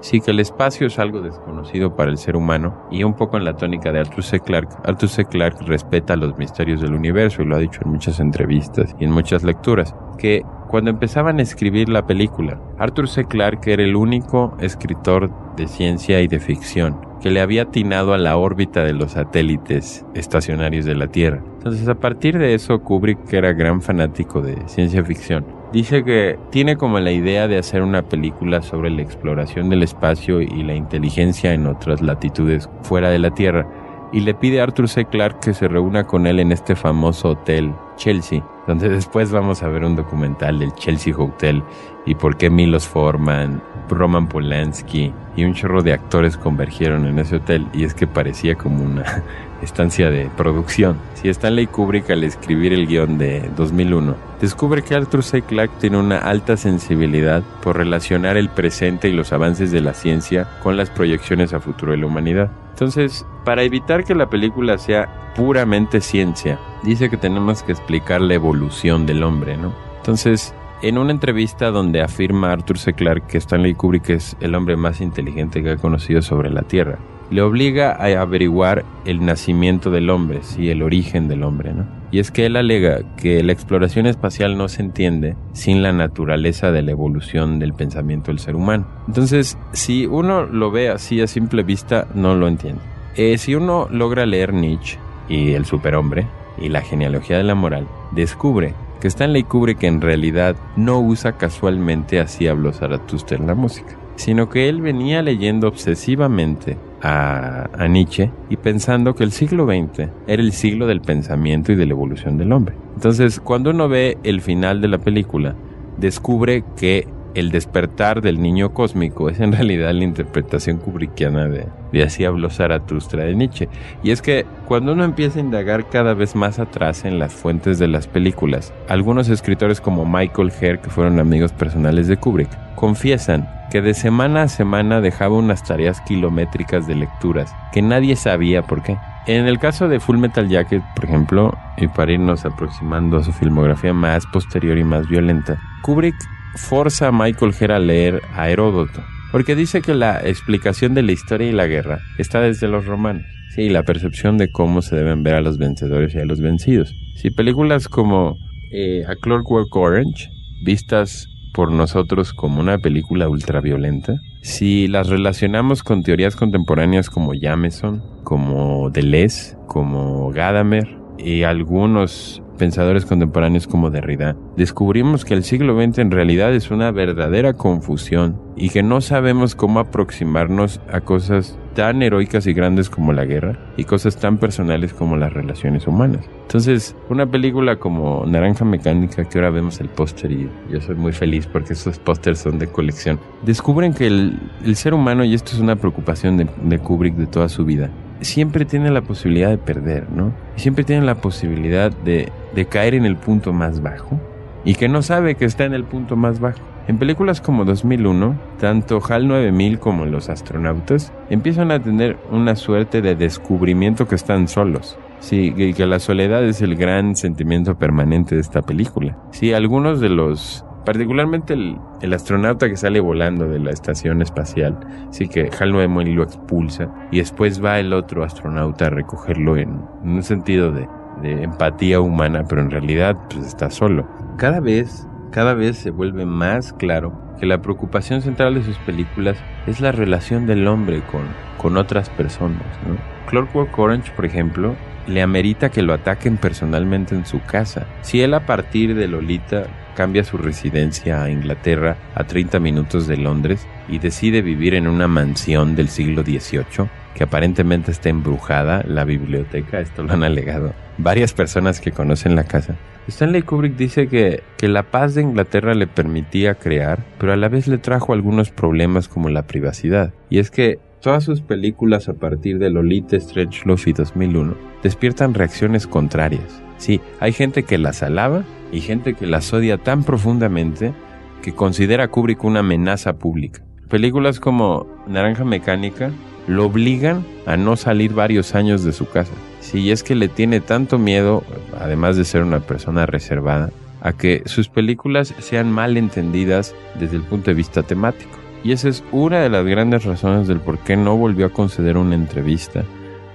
Sí que el espacio es algo desconocido para el ser humano y un poco en la tónica de Arthur C. Clarke. Arthur C. Clarke respeta los misterios del universo y lo ha dicho en muchas entrevistas y en muchas lecturas, que cuando empezaban a escribir la película, Arthur C. Clarke era el único escritor de ciencia y de ficción que le había atinado a la órbita de los satélites estacionarios de la Tierra. Entonces, a partir de eso, Kubrick, que era gran fanático de ciencia ficción, dice que tiene como la idea de hacer una película sobre la exploración del espacio y la inteligencia en otras latitudes fuera de la Tierra y le pide a Arthur C. Clarke que se reúna con él en este famoso hotel Chelsea, donde [LAUGHS] después vamos a ver un documental del Chelsea Hotel y por qué Milos Forman, Roman Polanski y un chorro de actores convergieron en ese hotel y es que parecía como una estancia de producción. Si Stanley Kubrick al escribir el guion de 2001 descubre que Arthur C. Clarke tiene una alta sensibilidad por relacionar el presente y los avances de la ciencia con las proyecciones a futuro de la humanidad. Entonces, para evitar que la película sea puramente ciencia, dice que tenemos que explicar la evolución del hombre. Entonces, en una entrevista donde afirma Arthur C. Clarke que Stanley Kubrick es el hombre más inteligente que ha conocido sobre la Tierra, le obliga a averiguar el nacimiento del hombre, sí, el origen del hombre, ¿no? Y es que él alega que la exploración espacial no se entiende sin la naturaleza de la evolución del pensamiento del ser humano. Entonces, si uno lo ve así a simple vista, no lo entiende. Eh, si uno logra leer Nietzsche y el superhombre y la genealogía de la moral, descubre que Stanley que en realidad no usa casualmente así habló Zaratustra en la música, sino que él venía leyendo obsesivamente a, Nietzsche y pensando que el siglo XX era el siglo del pensamiento y de la evolución del hombre. Entonces, cuando uno ve el final de la película, descubre que el despertar del niño cósmico es en realidad la interpretación kubrickiana de, así habló Zaratustra de Nietzsche. Y es que cuando uno empieza a indagar cada vez más atrás en las fuentes de las películas, algunos escritores como Michael Herr, que fueron amigos personales de Kubrick, confiesan que de semana a semana dejaba unas tareas kilométricas de lecturas que nadie sabía por qué. En el caso de Full Metal Jacket, por ejemplo, y para irnos aproximando a su filmografía más posterior y más violenta, Kubrick forza a Michael Herr a leer a Heródoto, porque dice que la explicación de la historia y la guerra está desde los romanos. Sí, la percepción de cómo se deben ver a los vencedores y a los vencidos. Si películas como eh, A Clockwork Orange, vistas por nosotros como una película ultraviolenta, si las relacionamos con teorías contemporáneas como Jameson, como Deleuze, como Gadamer y algunos pensadores contemporáneos como Derrida, descubrimos que el siglo XX en realidad es una verdadera confusión y que no sabemos cómo aproximarnos a cosas tan heroicas y grandes como la guerra y cosas tan personales como las relaciones humanas. Entonces, una película como Naranja Mecánica, que ahora vemos el póster y yo soy muy feliz porque esos pósters son de colección, descubren que el, ser humano, y esto es una preocupación de, de Kubrick de toda su vida, siempre tiene la posibilidad de perder, ¿no? Siempre tiene la posibilidad de, de caer en el punto más bajo y que no sabe que está en el punto más bajo. En películas como 2001, tanto HAL 9000 como los astronautas empiezan a tener una suerte de descubrimiento que están solos. Sí, y que la soledad es el gran sentimiento permanente de esta película. Sí, algunos de los particularmente el, astronauta que sale volando de la estación espacial, sí que Hal 9000 lo expulsa y después va el otro astronauta a recogerlo en un sentido de, empatía humana, pero en realidad pues está solo. Cada vez, cada vez se vuelve más claro que la preocupación central de sus películas es la relación del hombre con, con otras personas. ¿no? Clockwork Orange, por ejemplo, le amerita que lo ataquen personalmente en su casa. Si él a partir de Lolita cambia su residencia a Inglaterra a 30 minutos de Londres y decide vivir en una mansión del siglo XVIII, que aparentemente está embrujada, la biblioteca, esto lo han alegado varias personas que conocen la casa. Stanley Kubrick dice que, que la paz de Inglaterra le permitía crear, pero a la vez le trajo algunos problemas como la privacidad. Y es que todas sus películas a partir de Lolita, Stretch Love y 2001 despiertan reacciones contrarias. Sí, hay gente que las alaba y gente que las odia tan profundamente que considera a Kubrick una amenaza pública. Películas como Naranja Mecánica lo obligan a no salir varios años de su casa. Si es que le tiene tanto miedo, además de ser una persona reservada, a que sus películas sean mal entendidas desde el punto de vista temático. Y esa es una de las grandes razones del por qué no volvió a conceder una entrevista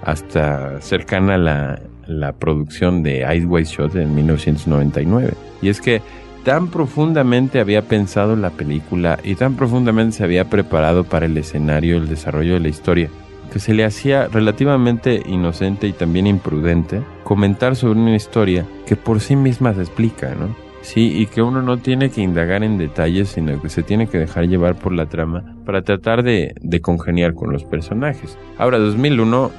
hasta cercana a la, la producción de Ice White Shot en 1999. Y es que tan profundamente había pensado la película y tan profundamente se había preparado para el escenario, el desarrollo de la historia, que se le hacía relativamente inocente y también imprudente comentar sobre una historia que por sí misma se explica, ¿no? Sí, y que uno no tiene que indagar en detalles, sino que se tiene que dejar llevar por la trama para tratar de, congeniar con los personajes. Ahora, 2001,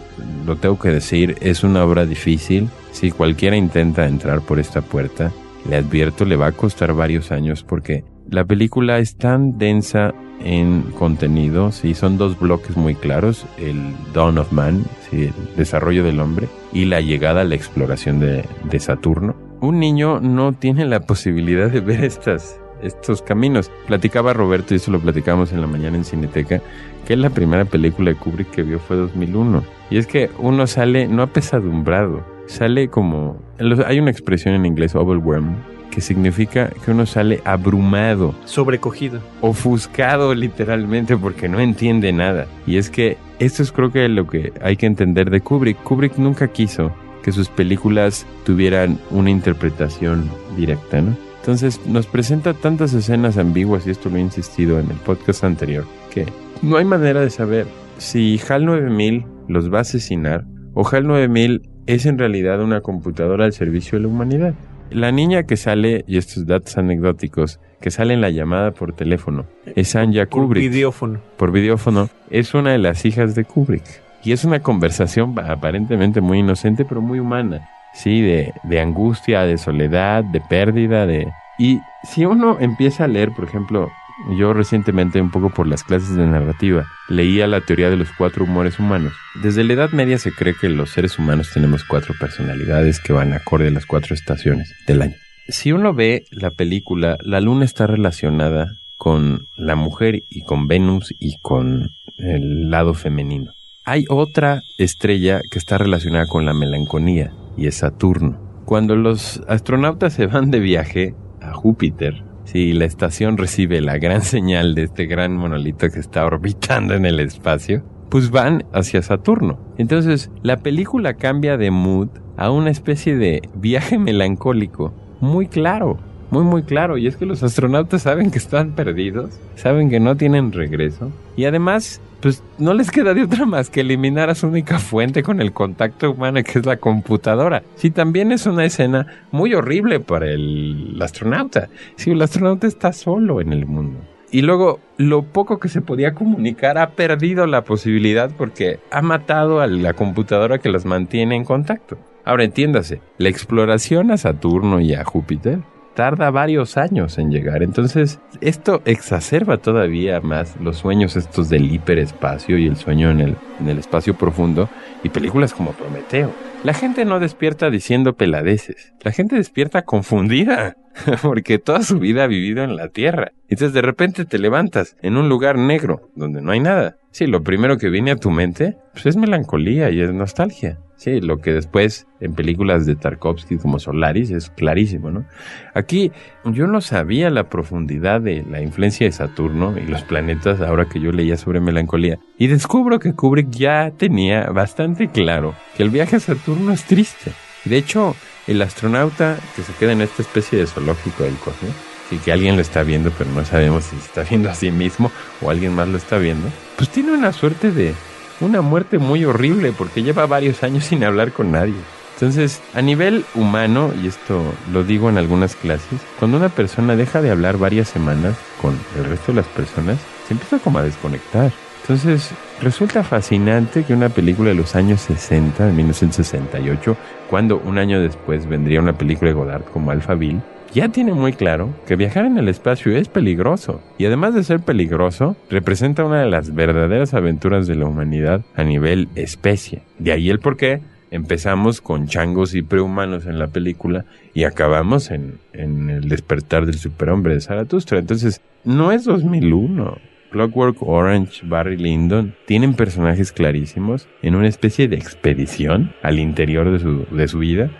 lo tengo que decir, es una obra difícil. Si cualquiera intenta entrar por esta puerta, le advierto, le va a costar varios años porque la película es tan densa en contenido, sí, son dos bloques muy claros, el Dawn of Man, el desarrollo del hombre, y la llegada a la exploración de, de Saturno. Un niño no tiene la posibilidad de ver estas, estos caminos. Platicaba Roberto, y eso lo platicamos en la mañana en Cineteca, que la primera película de Kubrick que vio fue 2001. Y es que uno sale no apesadumbrado, sale como... Hay una expresión en inglés, overwhelmed, que significa que uno sale abrumado, Sobrecogido. ofuscado literalmente porque no entiende nada. Y es que esto es creo que lo que hay que entender de Kubrick. Kubrick nunca quiso que sus películas tuvieran una interpretación directa, ¿no? Entonces nos presenta tantas escenas ambiguas, y esto lo he insistido en el podcast anterior, que no hay manera de saber si HAL 9000 los va a asesinar o HAL 9000 es en realidad una computadora al servicio de la humanidad. La niña que sale, y estos datos anecdóticos, que sale en la llamada por teléfono, es Anja Por Kubrick. videófono. por videófono, es una de las hijas de Kubrick. Y es una conversación aparentemente muy inocente, pero muy humana. Sí, de, de angustia, de soledad, de pérdida, de... Y si uno empieza a leer, por ejemplo, yo recientemente, un poco por las clases de narrativa, leía la teoría de los cuatro humores humanos. Desde la Edad Media se cree que los seres humanos tenemos cuatro personalidades que van acorde a las cuatro estaciones del año. Si uno ve la película, la luna está relacionada con la mujer y con Venus y con el lado femenino. Hay otra estrella que está relacionada con la melancolía y es Saturno. Cuando los astronautas se van de viaje a Júpiter, si la estación recibe la gran señal de este gran monolito que está orbitando en el espacio, pues van hacia Saturno. Entonces, la película cambia de mood a una especie de viaje melancólico muy claro, muy muy claro. Y es que los astronautas saben que están perdidos, saben que no tienen regreso. Y además, pues no les queda de otra más que eliminar a su única fuente con el contacto humano, que es la computadora. Sí, también es una escena muy horrible para el astronauta. Sí, el astronauta está solo en el mundo. Y luego, lo poco que se podía comunicar ha perdido la posibilidad porque ha matado a la computadora que los mantiene en contacto. Ahora entiéndase, la exploración a Saturno y a Júpiter tarda varios años en llegar. Entonces, esto exacerba todavía más los sueños estos del hiperespacio y el sueño en el, en el espacio profundo y películas como Prometeo. La gente no despierta diciendo peladeces. La gente despierta confundida. [LAUGHS] Porque toda su vida ha vivido en la Tierra. Entonces de repente te levantas en un lugar negro donde no hay nada. Sí, lo primero que viene a tu mente pues es melancolía y es nostalgia. Sí, lo que después en películas de Tarkovsky como Solaris es clarísimo, ¿no? Aquí yo no sabía la profundidad de la influencia de Saturno y los planetas ahora que yo leía sobre melancolía. Y descubro que Kubrick ya tenía bastante claro que el viaje a Saturno es triste. De hecho, el astronauta que se queda en esta especie de zoológico del cosmos, y que alguien lo está viendo, pero no sabemos si está viendo a sí mismo o alguien más lo está viendo, pues tiene una suerte de una muerte muy horrible porque lleva varios años sin hablar con nadie. Entonces, a nivel humano, y esto lo digo en algunas clases, cuando una persona deja de hablar varias semanas con el resto de las personas, se empieza como a desconectar. Entonces, resulta fascinante que una película de los años 60, de 1968, cuando un año después vendría una película de Godard como Alphaville, ya tiene muy claro que viajar en el espacio es peligroso. Y además de ser peligroso, representa una de las verdaderas aventuras de la humanidad a nivel especie. De ahí el porqué empezamos con changos y prehumanos en la película y acabamos en, en el despertar del superhombre de Zaratustra. Entonces, no es 2001. Clockwork Orange, Barry Lyndon tienen personajes clarísimos en una especie de expedición al interior de su, de su vida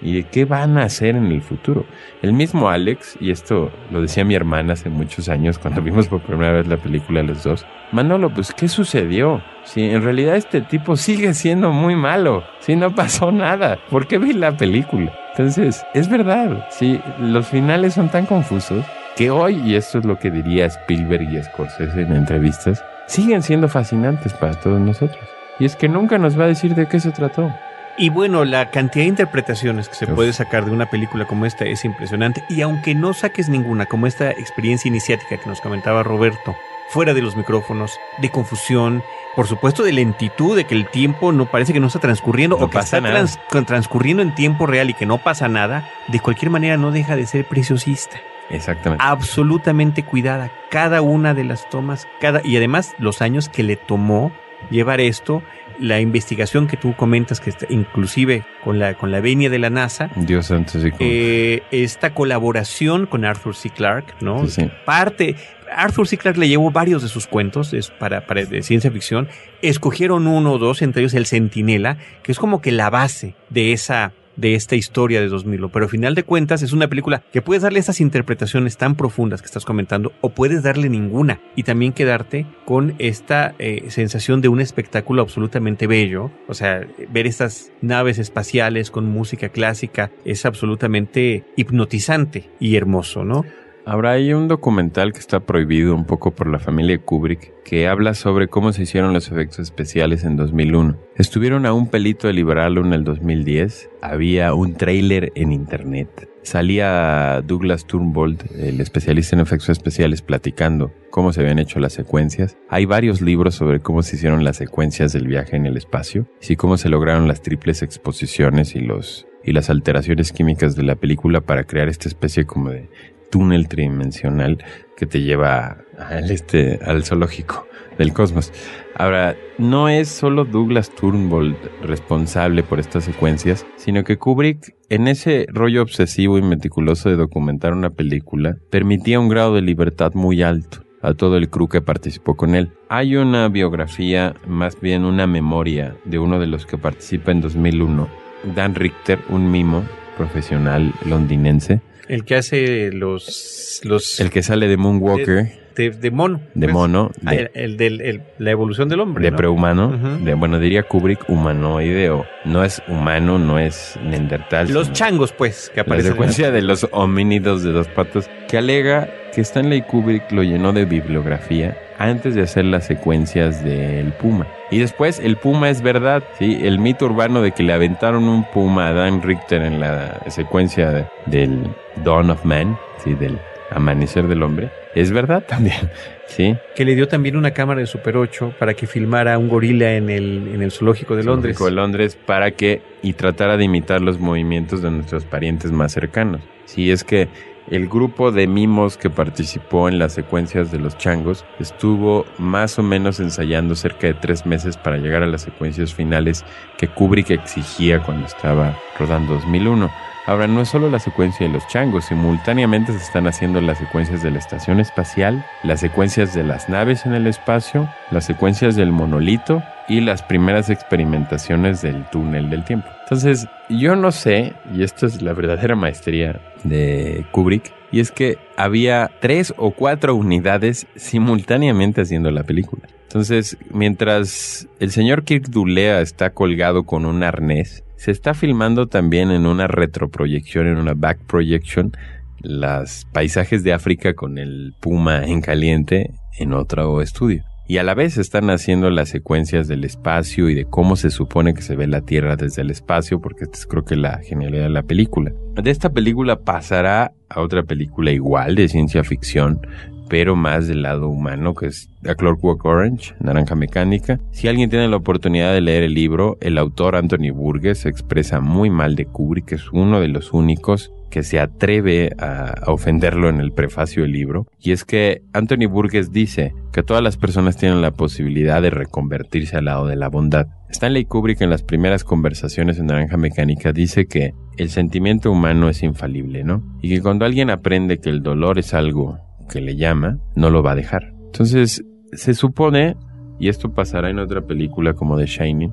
y de qué van a hacer en el futuro. El mismo Alex, y esto lo decía mi hermana hace muchos años cuando vimos por primera vez la película los dos, Manolo, pues ¿qué sucedió? Si en realidad este tipo sigue siendo muy malo, si no pasó nada, ¿por qué vi la película? Entonces, es verdad, si los finales son tan confusos que hoy, y esto es lo que diría Spielberg y Scorsese en entrevistas, siguen siendo fascinantes para todos nosotros. Y es que nunca nos va a decir de qué se trató. Y bueno, la cantidad de interpretaciones que se Uf. puede sacar de una película como esta es impresionante. Y aunque no saques ninguna, como esta experiencia iniciática que nos comentaba Roberto, fuera de los micrófonos, de confusión, por supuesto de lentitud, de que el tiempo no parece que no está transcurriendo No o que está trans- transcurriendo en tiempo real y que no pasa nada, de cualquier manera no deja de ser preciosista. Exactamente. Absolutamente cuidada. Cada una de las tomas, cada y además los años que le tomó llevar esto, la investigación que tú comentas, que está, inclusive con la, con la venia de la NASA, Dios como- eh, esta colaboración con Arthur C. Clarke, ¿no? Sí, sí. Parte, Arthur C. Clarke le llevó varios de sus cuentos es para, para de ciencia ficción. Escogieron uno o dos, entre ellos El Centinela, que es como que la base de esa de esta historia de 2000, pero al final de cuentas es una película que puedes darle esas interpretaciones tan profundas que estás comentando o puedes darle ninguna y también quedarte con esta eh, sensación de un espectáculo absolutamente bello, o sea, ver estas naves espaciales con música clásica es absolutamente hipnotizante y hermoso, ¿no? Ahora hay un documental que está prohibido un poco por la familia Kubrick que habla sobre cómo se hicieron los efectos especiales en 2001. Estuvieron a un pelito de liberarlo en el 2010. Había un tráiler en internet. Salía Douglas Turnbold, el especialista en efectos especiales, platicando cómo se habían hecho las secuencias. Hay varios libros sobre cómo se hicieron las secuencias del viaje en el espacio, y cómo se lograron las triples exposiciones y los y las alteraciones químicas de la película para crear esta especie como de túnel tridimensional que te lleva al, este, al zoológico del cosmos. Ahora, no es solo Douglas Turnbull responsable por estas secuencias, sino que Kubrick, en ese rollo obsesivo y meticuloso de documentar una película, permitía un grado de libertad muy alto a todo el crew que participó con él. Hay una biografía, más bien una memoria de uno de los que participa en 2001, Dan Richter, un mimo profesional londinense, El que hace los... los el que sale de Moonwalker, de, de mono. de pues. mono, Ah, de, el, el- la evolución del hombre. de ¿no? prehumano, Ujú. de, bueno, diría Kubrick, humanoide, o no es humano, no es neandertal. Los changos, pues, que La aparecen. en secuencia de los homínidos de dos patas, que alega que Stanley Kubrick lo llenó de bibliografía antes de hacer las secuencias del puma. Y después el puma es verdad, ¿sí? El mito urbano de que le aventaron un puma a Dan Richter en la secuencia de- del Dawn of Man, ¿sí? Del amanecer del hombre, es verdad también, [LAUGHS] ¿sí? que le dio también una cámara de Super 8 para que filmara a un gorila en el, en el zoológico de Londres. Zoológico de Londres para que y tratara de imitar los movimientos de nuestros parientes más cercanos. Si es que el grupo de mimos que participó en las secuencias de los changos estuvo más o menos ensayando cerca de tres meses para llegar a las secuencias finales que Kubrick exigía cuando estaba rodando 2001. Ahora, no es solo la secuencia de los changos, simultáneamente se están haciendo las secuencias de la estación espacial, las secuencias de las naves en el espacio, las secuencias del monolito y las primeras experimentaciones del túnel del tiempo. Entonces, yo no sé, y esto es la verdadera maestría de Kubrick, y es que había tres o cuatro unidades simultáneamente haciendo la película. Entonces, mientras el señor Kirk Dulea está colgado con un arnés, se está filmando también en una retroproyección, en una back projection, las paisajes de África con el puma en caliente en otro estudio. Y a la vez están haciendo las secuencias del espacio y de cómo se supone que se ve la Tierra desde el espacio, porque esta es creo que la genialidad de la película. De esta película pasará a otra película igual de ciencia ficción, pero más del lado humano, que es A Clockwork Orange, Naranja Mecánica. Si alguien tiene la oportunidad de leer el libro, el autor Anthony Burgess expresa muy mal de Kubrick, que es uno de los únicos que se atreve a, ofenderlo en el prefacio del libro. Y es que Anthony Burgess dice que todas las personas tienen la posibilidad de reconvertirse al lado de la bondad. Stanley Kubrick en las primeras conversaciones en Naranja Mecánica dice que el sentimiento humano es infalible, ¿no? Y que cuando alguien aprende que el dolor es algo que le llama, no lo va a dejar. Entonces, se supone, y esto pasará en otra película como The Shining,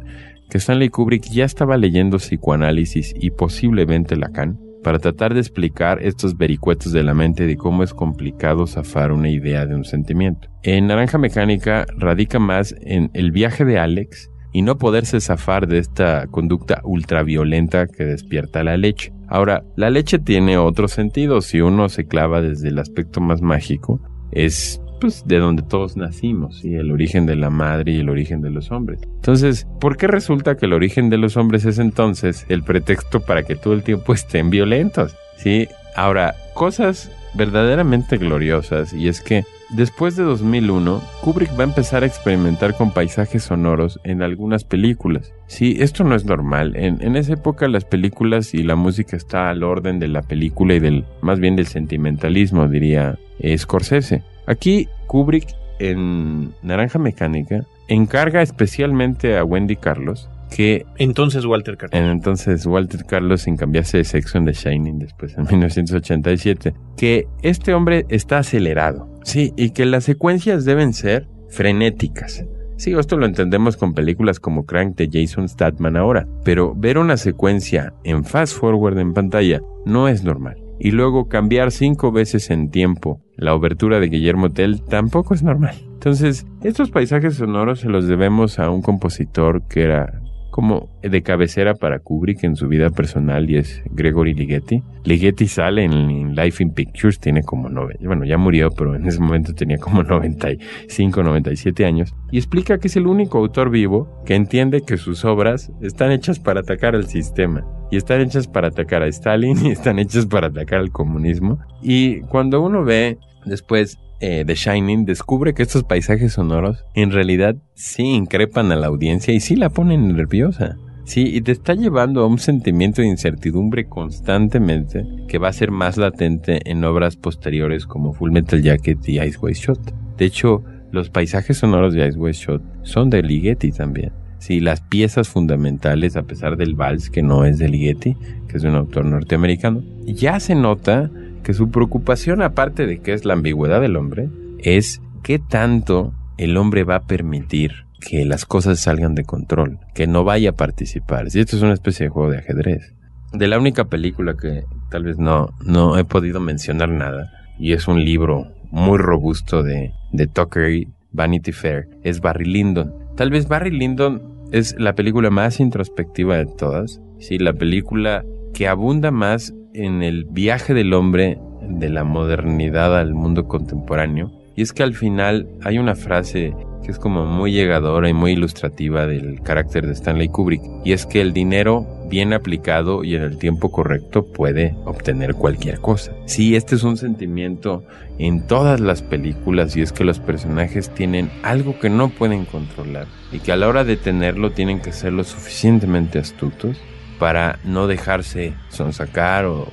que Stanley Kubrick ya estaba leyendo psicoanálisis y posiblemente Lacan para tratar de explicar estos vericuetos de la mente de cómo es complicado zafar una idea de un sentimiento. En Naranja Mecánica radica más en el viaje de Alex y no poderse zafar de esta conducta ultraviolenta que despierta la leche. Ahora, la leche tiene otro sentido si uno se clava desde el aspecto más mágico. Es pues de donde todos nacimos, y el origen de la madre y el origen de los hombres. Entonces, ¿por qué resulta que el origen de los hombres es entonces el pretexto para que todo el tiempo [LAUGHS] estén violentos? Sí, ahora, cosas verdaderamente gloriosas, y es que después de 2001, Kubrick va a empezar a experimentar con paisajes sonoros en algunas películas. Sí, esto no es normal. En, esa época las películas y la música está al orden de la película y del, más bien del sentimentalismo, diría Scorsese. Aquí Kubrick en Naranja Mecánica encarga especialmente a Wendy Carlos que entonces Walter Carlos. en entonces Walter Carlos sin cambiarse de sexo en The Shining después en [LAUGHS] 1987 que este hombre está acelerado. Sí y que las secuencias deben ser frenéticas. Sí, esto lo entendemos con películas como Crank de Jason Statham ahora, pero ver una secuencia en fast forward en pantalla no es normal. Y luego cambiar cinco veces en tiempo la obertura de Guillermo Tell tampoco es normal. Entonces, estos paisajes sonoros se los debemos a un compositor que era como de cabecera para Kubrick en su vida personal y es Gregory Ligeti. Ligeti sale en, Life in Pictures, tiene como nueve, bueno, ya murió, pero en ese momento tenía como 95, 97 años y explica que es el único autor vivo que entiende que sus obras están hechas para atacar al sistema y están hechas para atacar a Stalin [LAUGHS] y están hechas para atacar al comunismo. Y cuando uno ve después eh, The Shining descubre que estos paisajes sonoros en realidad sí increpan a la audiencia y sí la ponen nerviosa. Sí, y te está llevando a un sentimiento de incertidumbre constantemente que va a ser más latente en obras posteriores como Full Metal Jacket y Ice White Shot. De hecho, los paisajes sonoros de Ice White Shot son de Ligeti también. Sí, las piezas fundamentales, a pesar del vals que no es de Ligeti, que es un autor norteamericano, ya se nota que su preocupación, aparte de que es la ambigüedad del hombre, es qué tanto el hombre va a permitir que las cosas salgan de control, que no vaya a participar. Si esto es una especie de juego de ajedrez. De la única película que tal vez no, no he podido mencionar nada, y es un libro muy robusto de, de Tucker Vanity Fair, es Barry Lyndon. Tal vez Barry Lyndon es la película más introspectiva de todas. Sí, la película que abunda más en el viaje del hombre de la modernidad al mundo contemporáneo. Y es que al final hay una frase que es como muy llegadora y muy ilustrativa del carácter de Stanley Kubrick. Y es que el dinero bien aplicado y en el tiempo correcto puede obtener cualquier cosa. Sí, este es un sentimiento en todas las películas y es que los personajes tienen algo que no pueden controlar y que a la hora de tenerlo tienen que ser lo suficientemente astutos para no dejarse sonsacar o,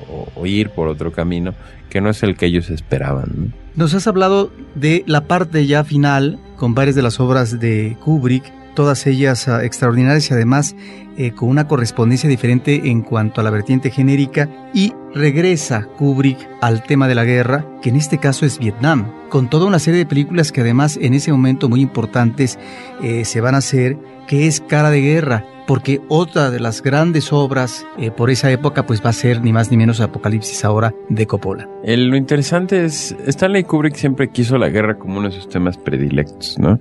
ir por otro camino que no es el que ellos esperaban. Nos has hablado de la parte ya final con varias de las obras de Kubrick, todas ellas ah, extraordinarias y además eh, con una correspondencia diferente en cuanto a la vertiente genérica y regresa Kubrick al tema de la guerra, que en este caso es Vietnam, con toda una serie de películas que además en ese momento muy importantes eh, se van a hacer, que es Cara de Guerra, porque otra de las grandes obras eh, por esa época pues va a ser ni más ni menos Apocalipsis ahora de Coppola. lo interesante es, Stanley Kubrick siempre quiso la guerra como uno de sus temas predilectos, ¿no?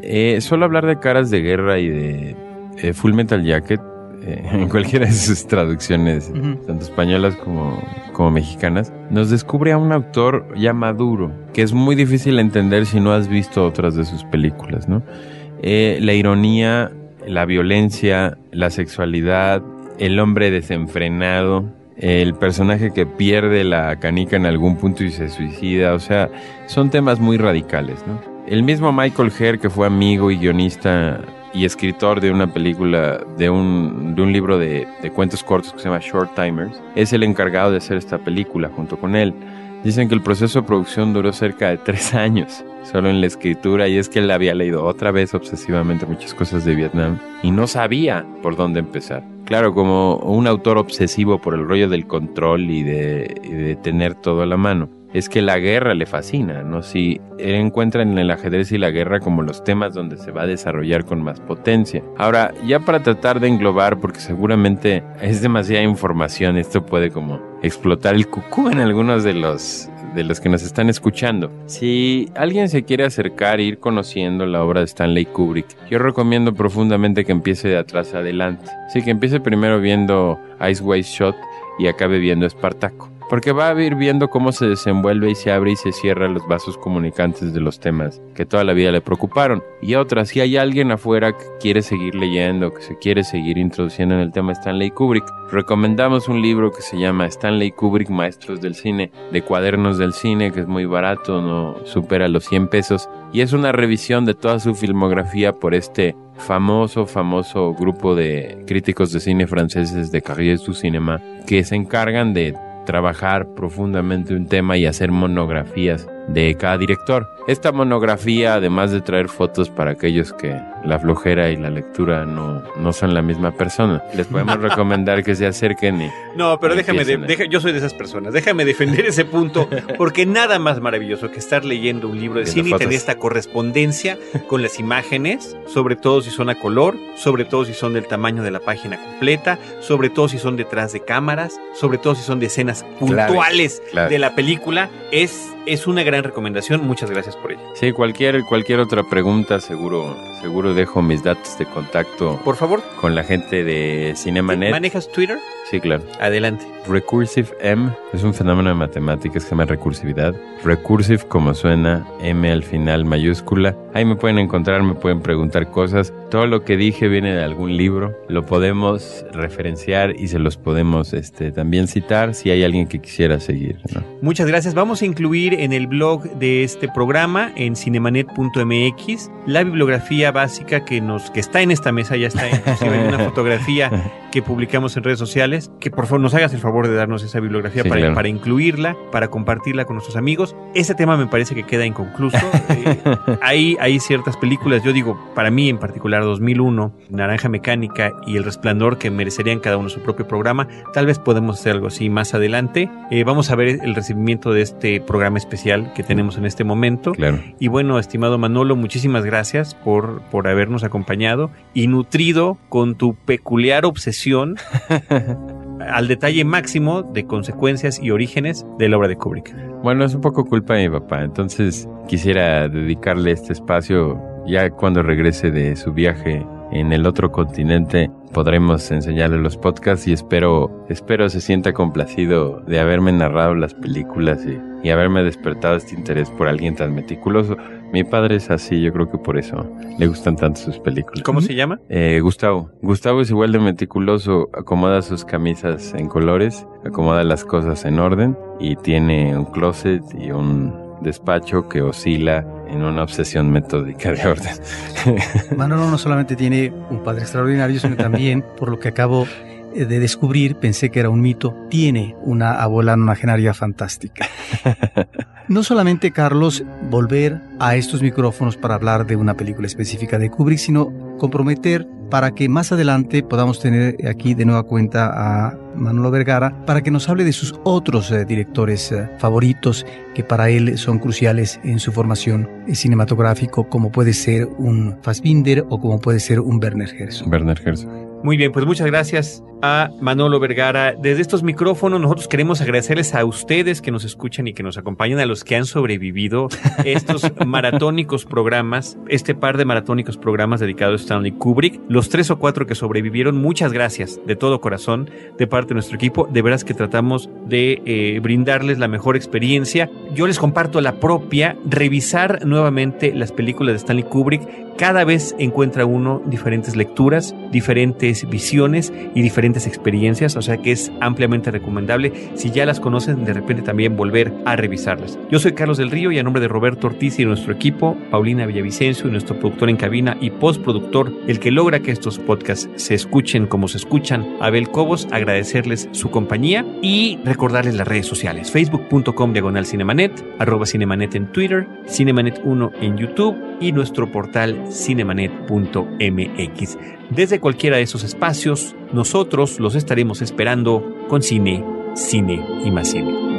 Eh, solo hablar de caras de guerra y de eh, Full Metal Jacket eh, [LAUGHS] en cualquiera de sus traducciones, tanto españolas como, como mexicanas, nos descubre a un autor ya maduro, que es muy difícil entender si no has visto otras de sus películas, ¿no? Eh, la ironía, la violencia, la sexualidad, el hombre desenfrenado, el personaje que pierde la canica en algún punto y se suicida, o sea, son temas muy radicales, ¿no? El mismo Michael Herr, que fue amigo y guionista y escritor de una película, de un, de un libro de, de cuentos cortos que se llama Short Timers, es el encargado de hacer esta película junto con él. Dicen que el proceso de producción duró cerca de tres [LAUGHS] años, solo en la escritura, y es que él había leído otra vez obsesivamente muchas cosas de Vietnam y no sabía por dónde empezar. Claro, como un autor obsesivo por el rollo del control y de, y de tener todo a la mano. Es que la guerra le fascina, ¿no? Si él encuentra en el ajedrez y la guerra como los temas donde se va a desarrollar con más potencia. Ahora, ya para tratar de englobar, porque seguramente es demasiada información, esto puede como explotar el cucú en algunos de los de los que nos están escuchando. Si alguien se quiere acercar e ir conociendo la obra de Stanley Kubrick, yo recomiendo profundamente que empiece de atrás adelante. Sí, que empiece primero viendo Ice White Shot y acabe viendo Espartaco. Porque va a ir viendo cómo se desenvuelve y se abre y se cierra los vasos comunicantes de los temas que toda la vida le preocuparon. Y otra, si hay alguien afuera que quiere seguir leyendo, que se quiere seguir introduciendo en el tema Stanley Kubrick, recomendamos un libro que se llama Stanley Kubrick, Maestros del Cine, de cuadernos del cine, que es muy barato, no supera los 100 pesos. Y es una revisión de toda su filmografía por este famoso, famoso grupo de críticos de cine franceses de Carrière du Cinéma, que se encargan de trabajar profundamente un tema y hacer monografías de cada director. Esta monografía, además de traer fotos para aquellos que la flojera y la lectura no, no son la misma persona, les podemos [LAUGHS] recomendar que se acerquen y No, pero déjame, de- ¿eh? deja- yo soy de esas personas. Déjame defender ese punto, porque nada más maravilloso que estar leyendo un libro de cine y tener esta correspondencia con las imágenes, sobre todo si son a color, sobre todo si son del tamaño de la página completa, sobre todo si son detrás de cámaras, sobre todo si son de escenas puntuales de la película, es, es una gran recomendación. Muchas gracias por ello. Sí, cualquier, cualquier otra pregunta, seguro, seguro dejo mis datos de contacto Por favor, con la gente de Cinemanet. ¿manejas Twitter? Sí, claro. Adelante. Recursive M es un fenómeno de matemáticas que se llama recursividad. Recursive como suena, M al final mayúscula. Ahí me pueden encontrar, me pueden preguntar cosas. Todo lo que dije viene de algún libro. Lo podemos referenciar y se los podemos este, también citar si hay alguien que quisiera seguir. ¿no? Muchas gracias. Vamos a incluir en el blog de este programa, en cinemanet.mx, la bibliografía básica que nos que está en esta mesa, ya está inclusive en una [LAUGHS] fotografía que publicamos en redes sociales, que por favor nos hagas el favor de darnos esa bibliografía Sí, para, claro. para incluirla, para compartirla con nuestros amigos. Ese tema me parece que queda inconcluso. [LAUGHS] Eh, hay, hay ciertas películas, yo digo, para mí en particular 2001, Naranja Mecánica y El Resplandor, que merecerían cada uno su propio programa. Tal vez podemos hacer algo así más adelante. Eh, vamos a ver el recibimiento de este programa especial que tenemos en este momento. Claro. Y bueno, estimado Manolo, muchísimas gracias por, por habernos acompañado y nutrido con tu peculiar obsesión [LAUGHS] al detalle máximo de consecuencias y orígenes de la obra de Kubrick. Bueno, es un poco culpa de mi papá, entonces quisiera dedicarle este espacio ya cuando regrese de su viaje en el otro continente podremos enseñarle los podcasts y espero espero se sienta complacido de haberme narrado las películas y, y haberme despertado este interés por alguien tan meticuloso. Mi padre es así, yo creo que por eso le gustan tanto sus películas. ¿Cómo se llama? Eh, Gustavo. Gustavo es igual de meticuloso, acomoda sus camisas en colores, acomoda las cosas en orden y tiene un closet y un despacho que oscila en una obsesión metódica de orden. [LAUGHS] Manolo no solamente tiene un padre extraordinario, sino también, por lo que acabo eh, de descubrir, pensé que era un mito, tiene una abuela nonagenaria fantástica. [LAUGHS] No solamente, Carlos, volver a estos micrófonos para hablar de una película específica de Kubrick, sino comprometer para que más adelante podamos tener aquí de nueva cuenta a Manolo Vergara para que nos hable de sus otros eh, directores eh, favoritos que para él son cruciales en su formación cinematográfico, como puede ser un Fassbinder o como puede ser un Werner Herzog. Werner Herzog. Muy bien, pues muchas gracias a Manolo Vergara. Desde estos micrófonos nosotros queremos agradecerles a ustedes que nos escuchan y que nos acompañan, a los que han sobrevivido estos [LAUGHS] maratónicos programas, este par de maratónicos programas dedicados a Stanley Kubrick. Los tres o cuatro que sobrevivieron, muchas gracias de todo corazón de parte de nuestro equipo. De veras que tratamos de eh, brindarles la mejor experiencia. Yo les comparto la propia, revisar nuevamente las películas de Stanley Kubrick. Cada vez encuentra uno diferentes lecturas, diferentes visiones y diferentes experiencias, o sea que es ampliamente recomendable. Si ya las conocen, de repente también volver a revisarlas. Yo soy Carlos del Río y a nombre de Roberto Ortiz y nuestro equipo, Paulina Villavicencio y nuestro productor en cabina y postproductor, el que logra que estos podcasts se escuchen como se escuchan, Abel Cobos, agradecerles su compañía y recordarles las redes sociales, facebook.com diagonal cinemanet, arroba cinemanet en Twitter, cinemanet1 en YouTube y nuestro portal cinemanet.mx. Desde cualquiera de esos espacios, nosotros los estaremos esperando con cine, cine y más cine.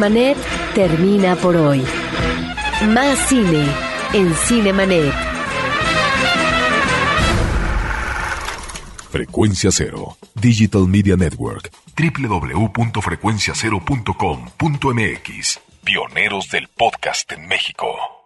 Cinemanet termina por hoy. Más cine en Cinemanet. Frecuencia Cero, Digital Media Network, www.frecuenciacero.com.mx. Pioneros del podcast en México.